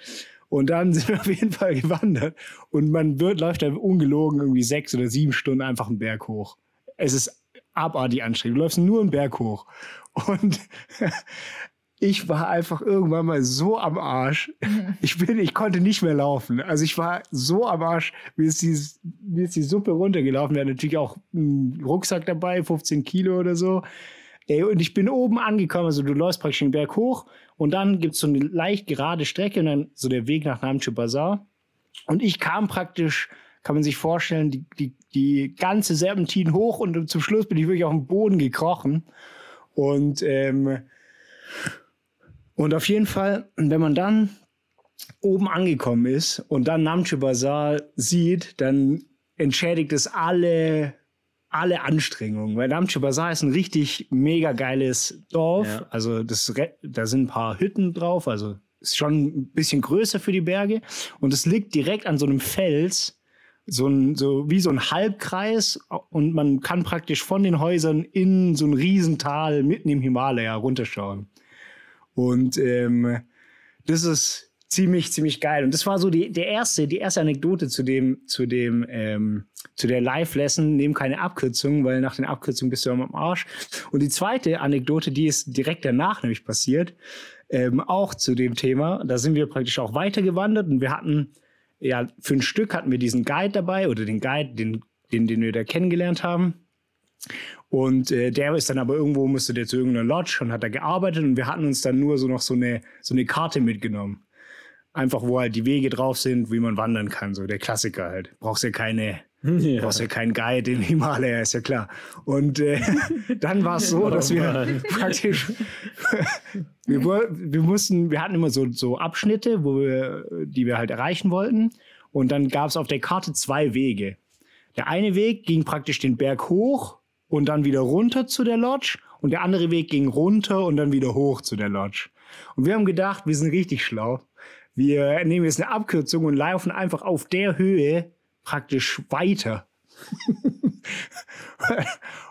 Und dann sind wir auf jeden Fall gewandert. Und man wird, läuft da ungelogen irgendwie sechs oder sieben Stunden einfach einen Berg hoch. Es ist abartig anstrengend. Du läufst nur einen Berg hoch. Und ich war einfach irgendwann mal so am Arsch. Ich bin, ich konnte nicht mehr laufen. Also ich war so am Arsch. Mir ist die, mir ist die Suppe runtergelaufen. Wir hatten natürlich auch einen Rucksack dabei, 15 Kilo oder so. Ey, und ich bin oben angekommen. Also du läufst praktisch den Berg hoch und dann gibt's so eine leicht gerade Strecke und dann so der Weg nach Namche Bazaar. Und ich kam praktisch, kann man sich vorstellen, die, die, die ganze Serpentin hoch und zum Schluss bin ich wirklich auf den Boden gekrochen. Und, ähm, und auf jeden Fall, wenn man dann oben angekommen ist und dann Namche Bazaar sieht, dann entschädigt es alle, alle Anstrengungen. Weil Namche Bazaar ist ein richtig mega geiles Dorf. Ja. Also das, da sind ein paar Hütten drauf, also ist schon ein bisschen größer für die Berge. Und es liegt direkt an so einem Fels, so, ein, so wie so ein Halbkreis. Und man kann praktisch von den Häusern in so ein Riesental mitten im Himalaya runterschauen. Und ähm, das ist ziemlich, ziemlich geil. Und das war so die, der erste, die erste Anekdote zu dem, zu dem, ähm, zu der Live-Lesson. Nehmen keine Abkürzungen, weil nach den Abkürzungen bist du am Arsch. Und die zweite Anekdote, die ist direkt danach nämlich passiert, ähm, auch zu dem Thema. Da sind wir praktisch auch weitergewandert und wir hatten, ja, für ein Stück hatten wir diesen Guide dabei oder den Guide, den, den, den wir da kennengelernt haben. Und äh, der ist dann aber irgendwo, musste der zu irgendeiner Lodge und hat da gearbeitet und wir hatten uns dann nur so noch so eine, so eine Karte mitgenommen. Einfach, wo halt die Wege drauf sind, wie man wandern kann, so der Klassiker halt. Brauchst ja keine, Ja. brauchst ja keinen Guide im Himalaya, ist ja klar. Und äh, dann war es so, dass wir Mann. praktisch, wir, wir mussten, wir hatten immer so, so Abschnitte, wo wir, die wir halt erreichen wollten. Und dann gab es auf der Karte zwei Wege. Der eine Weg ging praktisch den Berg hoch und dann wieder runter zu der Lodge. Und der andere Weg ging runter und dann wieder hoch zu der Lodge. Und wir haben gedacht, wir sind richtig schlau. Wir nehmen jetzt eine Abkürzung und laufen einfach auf der Höhe praktisch weiter.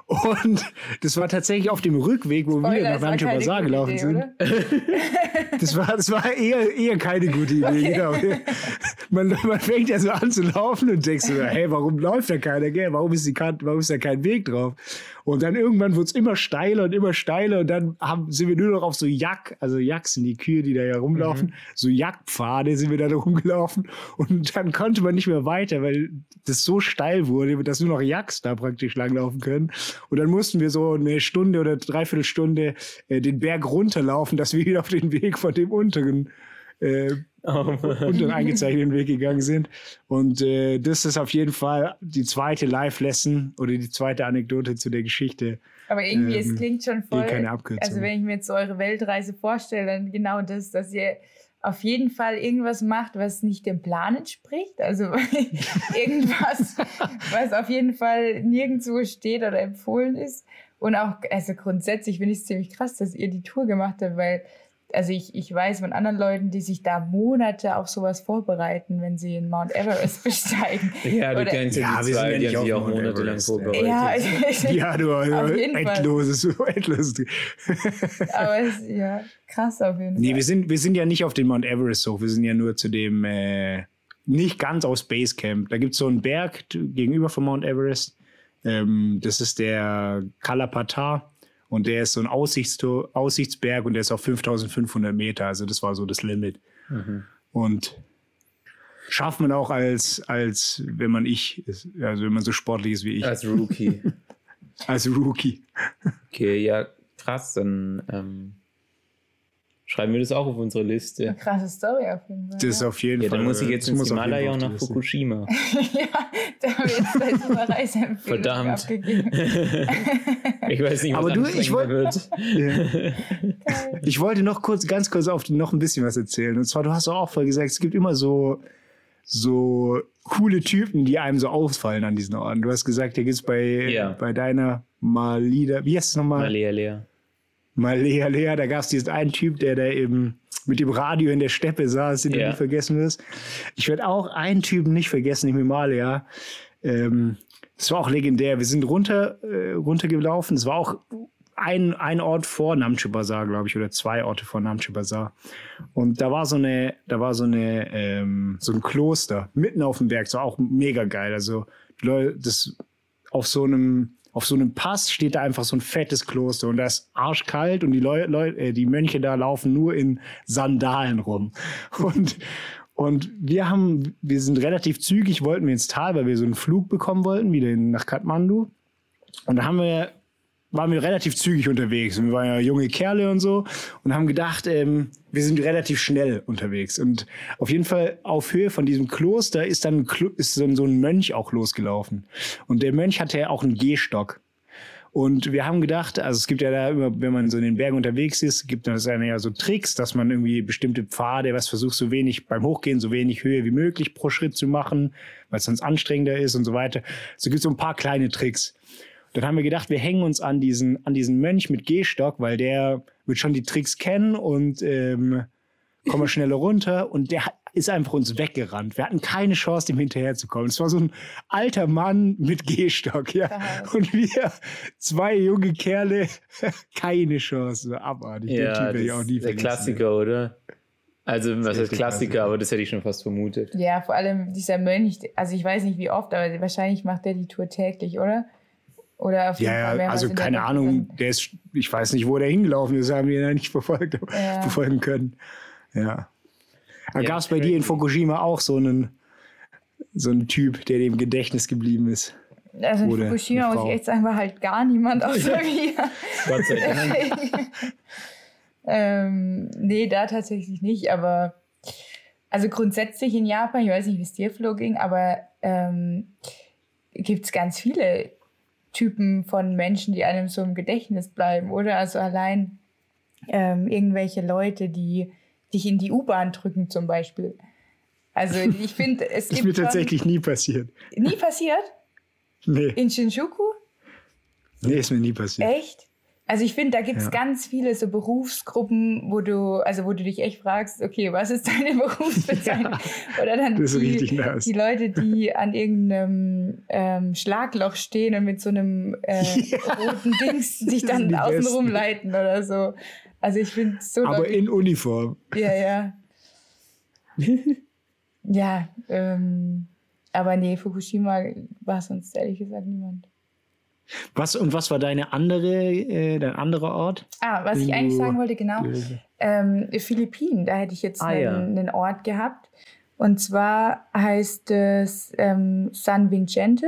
und das war tatsächlich auf dem Rückweg, wo wir Spoiler, nach es war Rancho Bazaar gelaufen Idee, sind. Das war, das war eher, eher keine gute Idee, genau. Man, man fängt ja so an zu laufen und denkt so, hey, warum läuft da keiner, gell? Warum ist, die Kante, warum ist da kein Weg drauf? Und dann irgendwann wird's immer steiler und immer steiler und dann haben, sind wir nur noch auf so Jack, also Jacks sind die Kühe, die da ja rumlaufen, so Jagdpfade sind wir da rumgelaufen und dann konnte man nicht mehr weiter, weil das so steil wurde, dass nur noch Jacks da praktisch langlaufen können. Und dann mussten wir so eine Stunde oder dreiviertel Stunde äh, den Berg runterlaufen, dass wir wieder auf den Weg von dem unteren äh, Oh, Mann. unteren eingezeichneten Weg gegangen sind. Und äh, das ist auf jeden Fall die zweite Live-Lesson oder die zweite Anekdote zu der Geschichte. Aber irgendwie, Ähm, es klingt schon voll. keine Abkürzung. Also, wenn ich mir jetzt so eure Weltreise vorstelle, dann genau das, dass ihr auf jeden Fall irgendwas macht, was nicht dem Plan entspricht. Also irgendwas, was auf jeden Fall nirgendwo steht oder empfohlen ist. Und auch, also grundsätzlich finde ich es ziemlich krass, dass ihr die Tour gemacht habt, weil, also ich, ich weiß von anderen Leuten, die sich da Monate auf sowas vorbereiten, wenn sie in Mount Everest besteigen. Ja, du Oder- kennst ja, Ja, die wir sind zwei, ja die haben sich auf auch monatelang vorbereitet. Ja, Ja, du, Fall. endloses, endloses. aber es, ja, krass auf jeden Nee, Fall. wir sind, wir sind ja nicht auf den Mount Everest hoch. Wir sind ja nur zu dem, äh, nicht ganz aus Basecamp. Da gibt es so einen Berg gegenüber von Mount Everest. Ähm, das ist der Kalapata. Und der ist so ein Aussichtstor, Aussichtsberg und der ist auf 5500 Meter. Also das war so das Limit. Und schafft man auch als, als wenn man ich ist, also wenn man so sportlich ist wie ich, Als Rookie. als Rookie. Okay, ja, krass. Dann ähm, schreiben wir das auch auf unsere Liste. Eine krasse Story auf jeden Fall. Das ist ja. auf jeden Ja, Fall. dann muss ich jetzt ins Himalaya und nach. Fukushima. ja, da haben wir jetzt unsere Reiseempfehlung Verdammt. abgegeben. Ich weiß nicht, was Aber du, ich wollt- wird. Ich wollte noch kurz, ganz kurz auf noch ein bisschen was erzählen. Und zwar, du hast doch auch vorher gesagt, es gibt immer so, so coole Typen, die einem so auffallen an diesen Orten. Du hast gesagt, hier gibt's bei, Ja. bei deiner Malida, wie heißt es nochmal? Malea Lea. Malea Lea, da gab's diesen einen Typ, der da eben mit dem Radio in der Steppe saß, den Ja. du nie vergessen wirst. Ich werde auch einen Typen nicht vergessen, im Himalaya. Ähm, das war auch legendär. Wir sind runter, äh, runtergelaufen. Es war auch ein, ein Ort vor Namche Bazaar, glaube ich, oder zwei Orte vor Namche Bazaar. Und da war so eine, da war so eine, ähm, so ein Kloster mitten auf dem Berg. Das war auch mega geil. Also das auf so einem auf so einem Pass steht da einfach so ein fettes Kloster und da ist arschkalt und die Leute, Leu äh, die Mönche da laufen nur in Sandalen rum. Und, und wir haben, wir sind relativ zügig, wollten wir ins Tal, weil wir so einen Flug bekommen wollten, wieder nach Kathmandu. Und da haben wir, waren wir relativ zügig unterwegs. Wir waren ja junge Kerle und so und haben gedacht, ähm, wir sind relativ schnell unterwegs. Und auf jeden Fall auf Höhe von diesem Kloster ist dann ist dann so ein Mönch auch losgelaufen. Und der Mönch hatte ja auch einen Gehstock. Und wir haben gedacht, also es gibt ja da immer, wenn man so in den Bergen unterwegs ist, gibt es dann ja so Tricks, dass man irgendwie bestimmte Pfade, was versucht, so wenig beim Hochgehen, so wenig Höhe wie möglich pro Schritt zu machen, weil es sonst anstrengender ist und so weiter. So gibt es so ein paar kleine Tricks. Dann haben wir gedacht, wir hängen uns an diesen, an diesen Mönch mit Gehstock, weil der wird schon die Tricks kennen und ähm, kommen wir schneller runter. Und der ist einfach uns weggerannt. Wir hatten keine Chance, dem hinterherzukommen. Es war so ein alter Mann mit Gehstock, ja. Und wir, zwei junge Kerle, keine Chance. Abartig. Den Ja, Typ werde ich auch nie der. Klassiker, oder? Also, was heißt Klassiker, Klassiker. aber das hätte ich schon fast vermutet. Ja, vor allem dieser Mönch, also ich weiß nicht wie oft, aber wahrscheinlich macht der die Tour täglich, oder? Oder auf jeden Ja, Fall mehrmals also keine Ahnung, der ist, ich weiß nicht, wo der hingelaufen ist, haben wir ja nicht verfolgt, Ja. verfolgen können. Ja. Ja, gab es bei dir in Fukushima auch so einen, so einen Typ, der dem Gedächtnis geblieben ist. Also in Oder Fukushima muss ich echt sagen, war halt gar niemand außer mir. Gott sei Dank. ähm, nee, da tatsächlich nicht, aber also grundsätzlich in Japan, ich weiß nicht, wie es dir Flo ging, aber ähm, gibt es ganz viele Typen von Menschen, die einem so im Gedächtnis bleiben, oder? Also allein ähm, irgendwelche Leute, die dich in die U-Bahn drücken zum Beispiel. Also ich finde, es Ist mir tatsächlich nie passiert. nie passiert Nee, in Shinjuku. nee, ist mir nie passiert. Echt? Also ich finde, da gibt es Ja. ganz viele so Berufsgruppen, wo du, also wo du dich echt fragst, okay, was ist deine Berufsbezeichnung? Oder dann die, die Leute, die an irgendeinem ähm, Schlagloch stehen und mit so einem äh, roten Dings sich dann außenrum Besten. leiten oder so. Also ich finde so Aber in Uniform. ja, ja. ja, ähm, aber nee, Fukushima war sonst ehrlich gesagt niemand. Was, und was war deine andere, äh, dein anderer Ort? Ah, was ich eigentlich sagen wollte, genau. Ähm, Philippinen, da hätte ich jetzt Ah, einen, ja. einen Ort gehabt. Und zwar heißt es ähm, San Vicente.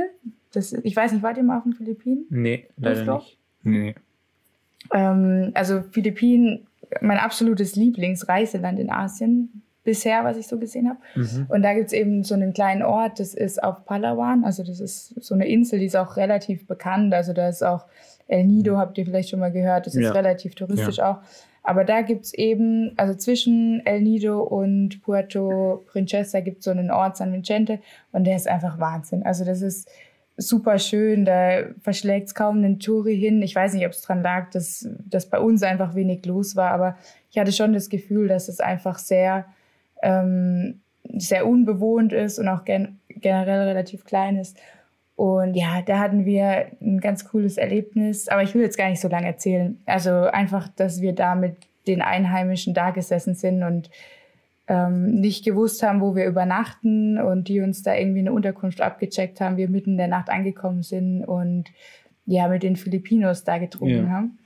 Das, ist- ich weiß nicht, wart ihr mal auf den Philippinen? Nee, leider Doch. nicht. Nee. Ähm, also Philippinen, mein absolutes Lieblingsreiseland in Asien bisher, was ich so gesehen habe. Mhm. Und da gibt es eben so einen kleinen Ort, das ist auf Palawan. Also das ist so eine Insel, die ist auch relativ bekannt. Also da ist auch El Nido, habt ihr vielleicht schon mal gehört. Das ist Ja. relativ touristisch auch. Aber da gibt es eben, also zwischen El Nido und Puerto Princesa gibt es so einen Ort, San Vicente. Und der ist einfach Wahnsinn. Also das ist super schön. Da verschlägt es kaum einen Touri hin. Ich weiß nicht, ob es dran lag, dass, dass bei uns einfach wenig los war. Aber ich hatte schon das Gefühl, dass es einfach sehr ähm, sehr unbewohnt ist und auch gen generell relativ klein ist. Und ja, da hatten wir ein ganz cooles Erlebnis, aber ich will jetzt gar nicht so lange erzählen. Also einfach, dass wir da mit den Einheimischen da gesessen sind und ähm, nicht gewusst haben, wo wir übernachten und die uns da irgendwie eine Unterkunft abgecheckt haben, wir mitten in der Nacht angekommen sind und ja, mit den Filipinos da getrunken Ja. haben,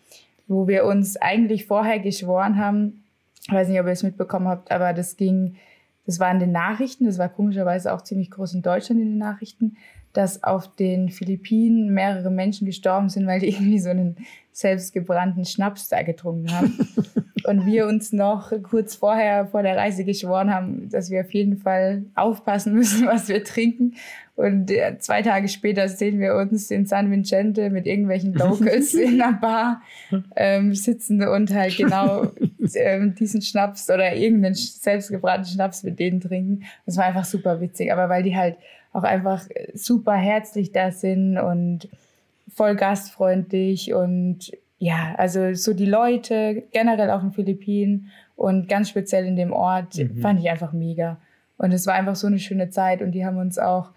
wo wir uns eigentlich vorher geschworen haben, ich weiß nicht, ob ihr es mitbekommen habt, aber das ging, das war in den Nachrichten, das war komischerweise auch ziemlich groß in Deutschland in den Nachrichten, dass auf den Philippinen mehrere Menschen gestorben sind, weil die irgendwie so einen selbstgebrannten Schnaps da getrunken haben. Und wir uns noch kurz vorher vor der Reise geschworen haben, dass wir auf jeden Fall aufpassen müssen, was wir trinken. Und äh, zwei Tage später sehen wir uns in San Vicente mit irgendwelchen Locals in einer Bar ähm, sitzen und halt genau ähm, diesen Schnaps oder irgendeinen selbstgebrannten Schnaps mit denen trinken. Das war einfach super witzig, aber weil die halt auch einfach super herzlich da sind und voll gastfreundlich und ja, also so die Leute generell auf den Philippinen Und ganz speziell in dem Ort Mhm. fand ich einfach mega. Und es war einfach so eine schöne Zeit und die haben uns auch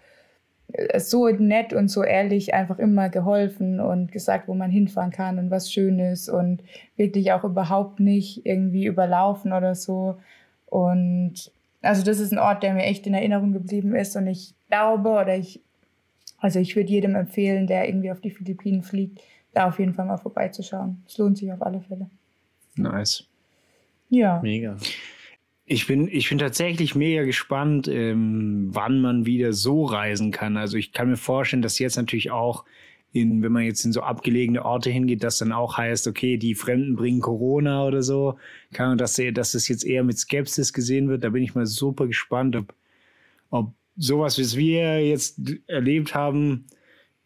äh, so nett und so ehrlich einfach immer geholfen und gesagt, wo man hinfahren kann und was Schönes und wirklich auch überhaupt nicht irgendwie überlaufen oder so. Und also das ist ein Ort, der mir echt in Erinnerung geblieben ist und ich glaube oder ich, also ich würde jedem empfehlen, der irgendwie auf die Philippinen fliegt, da auf jeden Fall mal vorbeizuschauen. Es lohnt sich auf alle Fälle. Nice. Ja. Mega. Ich bin, ich bin tatsächlich mega gespannt, ähm, wann man wieder so reisen kann. Also ich kann mir vorstellen, dass jetzt natürlich auch, in, wenn man jetzt in so abgelegene Orte hingeht, das dann auch heißt, okay, die Fremden bringen Corona oder so, kann, dass, dass das jetzt eher mit Skepsis gesehen wird. Da bin ich mal super gespannt, ob, ob sowas, wie es wir jetzt erlebt haben,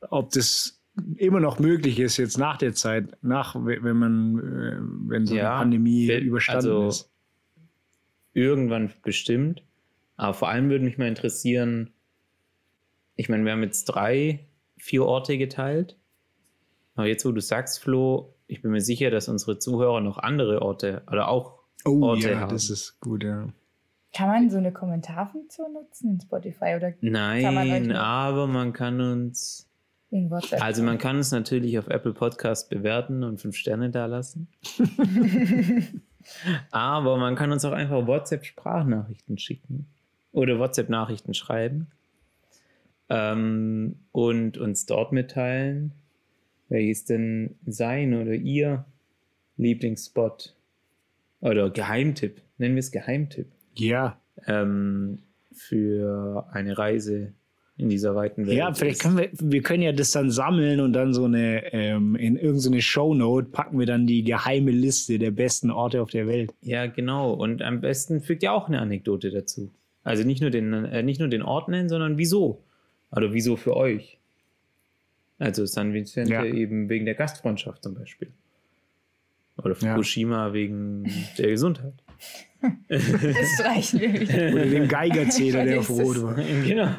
ob das immer noch möglich ist jetzt nach der Zeit, nach wenn man, äh, wenn so Ja, eine Pandemie wenn- überstanden also- ist. Irgendwann bestimmt. Aber vor allem würde mich mal interessieren, ich meine, wir haben jetzt drei, vier Orte geteilt. Aber jetzt, wo du sagst, Flo, ich bin mir sicher, dass unsere Zuhörer noch andere Orte oder auch Oh Orte ja, haben. das ist gut, ja. Kann man so eine Kommentarfunktion nutzen in Spotify oder man Nein, noch- aber man kann uns, in WhatsApp? also man kann uns natürlich auf Apple Podcast bewerten und fünf Sterne da lassen. aber man kann uns auch einfach WhatsApp-Sprachnachrichten schicken oder WhatsApp-Nachrichten schreiben ähm, und uns dort mitteilen, welches denn sein oder ihr Lieblingsspot oder Geheimtipp, nennen wir es Geheimtipp Ja, ähm, für eine Reise in dieser weiten Welt. ja, vielleicht können wir, wir können ja das dann sammeln und dann so eine, ähm, in irgendeine Shownote packen wir dann die geheime Liste der besten Orte auf der Welt. Ja, genau. Und am besten fügt ihr auch eine Anekdote dazu. Also nicht nur den, äh, nicht nur den Ort nennen, sondern wieso. Oder wieso für euch. Also San Vicente Ja. eben wegen der Gastfreundschaft zum Beispiel. Oder Ja. Fukushima wegen der Gesundheit. das streichen wir wieder. Oder dem Geigerzähler, der auf Rot war. genau.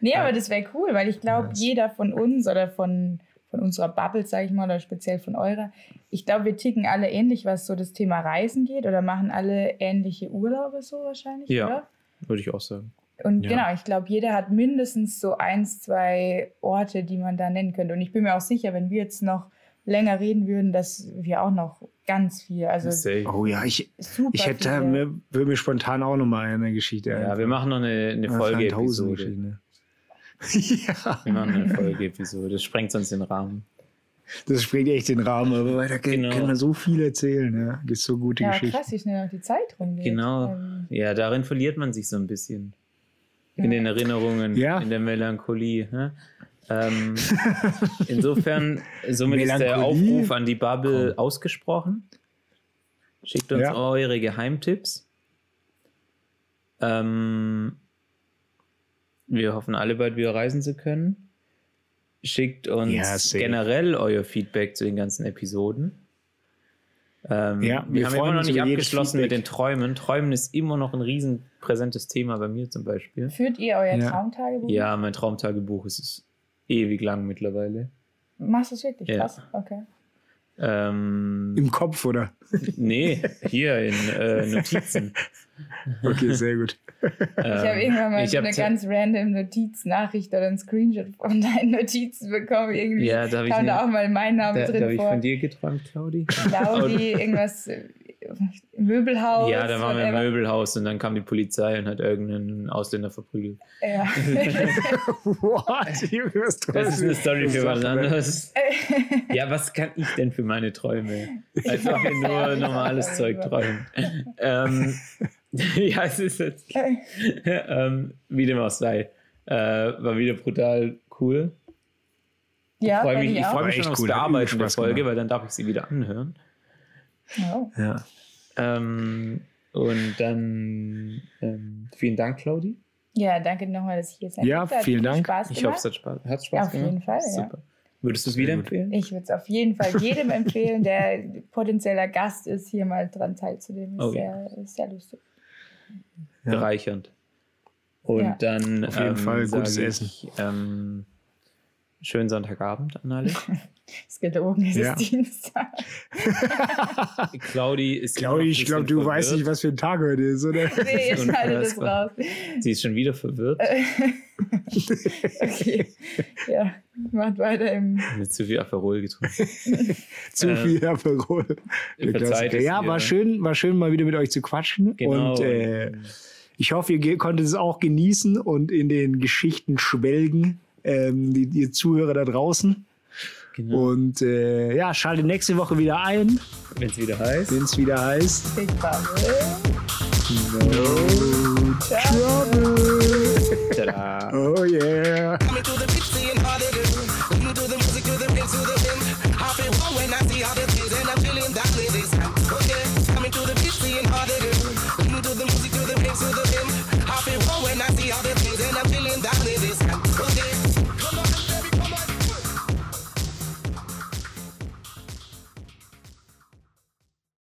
Nee, aber das wäre cool, weil ich glaube, jeder von uns oder von, von unserer Bubble, sage ich mal, oder speziell von eurer, ich glaube, wir ticken alle ähnlich, was so das Thema Reisen geht oder machen alle ähnliche Urlaube so wahrscheinlich, Ja. oder? Würde ich auch sagen. Und Ja. genau, ich glaube, jeder hat mindestens so eins, zwei Orte, die man da nennen könnte. Und ich bin mir auch sicher, wenn wir jetzt noch länger reden würden, dass wir auch noch ganz viel, also. Oh ja, ich, super ich hätte mir, würde mir spontan auch noch mal eine Geschichte Ja, wir machen noch eine, eine Folge-Episode. Geschichten, ja. Wir machen eine Folge-Episode. Das sprengt sonst den Rahmen. Das springt echt den Rahmen, aber da kann, Genau. kann man so viel erzählen. Ja. Gibt so gute Ja, Geschichten. krass, wie schnell auch die Zeit rumgeht. Genau. Ähm, Ja, darin verliert man sich so ein bisschen. In den Erinnerungen, Ja. in der Melancholie. Ne? Ähm, insofern, somit ist der? Aufruf an die Bubble ausgesprochen. Schickt uns Ja. eure Geheimtipps. Ähm, wir hoffen alle bald wieder reisen zu können. Schickt uns Ja, generell euer Feedback zu den ganzen Episoden. Ähm, Ja, wir, wir haben immer noch nicht abgeschlossen mit Feedback. den Träumen. Träumen ist immer noch ein riesen präsentes Thema bei mir zum Beispiel. Führt ihr euer Ja. Traumtagebuch? Ja, mein Traumtagebuch ist, ist ewig lang mittlerweile. Machst du es wirklich? Ja. Krass. Okay. Ähm, Im Kopf, oder? nee, hier in äh, Notizen. Okay, sehr gut. Ich habe irgendwann mal Ähm, ich so eine ganz random Notiznachricht oder ein Screenshot von deinen Notizen bekommen. Irgendwie Ja, da kam da auch mal mein Name Da, da drin habe ich von dir geträumt, Claudi. Claudi, irgendwas, äh, Möbelhaus. Ja, da waren wir im. Möbelhaus und dann kam die Polizei und hat irgendeinen Ausländer verprügelt. Ja. What? Junge, was Das ist eine Story für was anderes. Ja, was kann ich denn für meine Träume? Als ob wir nur normales Zeug träumen. Ähm, ja, es ist jetzt, ähm, wie dem auch sei, äh, war wieder brutal cool. ja, Ich freue mich, ich freu mich schon echt aufs cool, Bearbeiten der Folge, gemacht. weil dann darf ich sie wieder anhören. Oh. Ja. Ähm, und dann ähm, vielen Dank, Claudi. Ja, danke nochmal, dass ich hier sein Ja, durfte. Hat vielen viel Dank. Spaß Ich hoffe, es hat Spaß, hat Spaß Auf gemacht. jeden Fall, ja. Super. Würdest du es wieder gut. empfehlen? Ich würde es auf jeden Fall jedem empfehlen, der potenzieller Gast ist, hier mal dran teilzunehmen. Ist Oh ja. sehr, ist sehr lustig. Ja. bereichernd. Und Ja. dann Auf jeden ähm, Fall gutes ich, Essen. Ähm, Schönen Sonntagabend an alle. Ist gelogen, es Ja. ist Dienstag. Claudi ist. Claudi, ich glaube, du weißt verwirrt. nicht, was für ein Tag heute ist, oder? Nee, ich schneide das raus. Sie ist schon wieder verwirrt. Okay. Ja, macht weiter im. Mit zu viel Aperol getrunken. Zu Äh, viel Aperol. Klassiker. es Ja, war schön, war schön, mal wieder mit euch zu quatschen. Genau. Und äh, ich hoffe, ihr konntet es auch genießen und in den Geschichten schwelgen, ähm, die, die Zuhörer da draußen. Genau. Und äh, ja, schaltet nächste Woche wieder ein, Wenn es wieder heißt. wenn es wieder heißt. Big Bubble. No trouble. Tada. Oh yeah.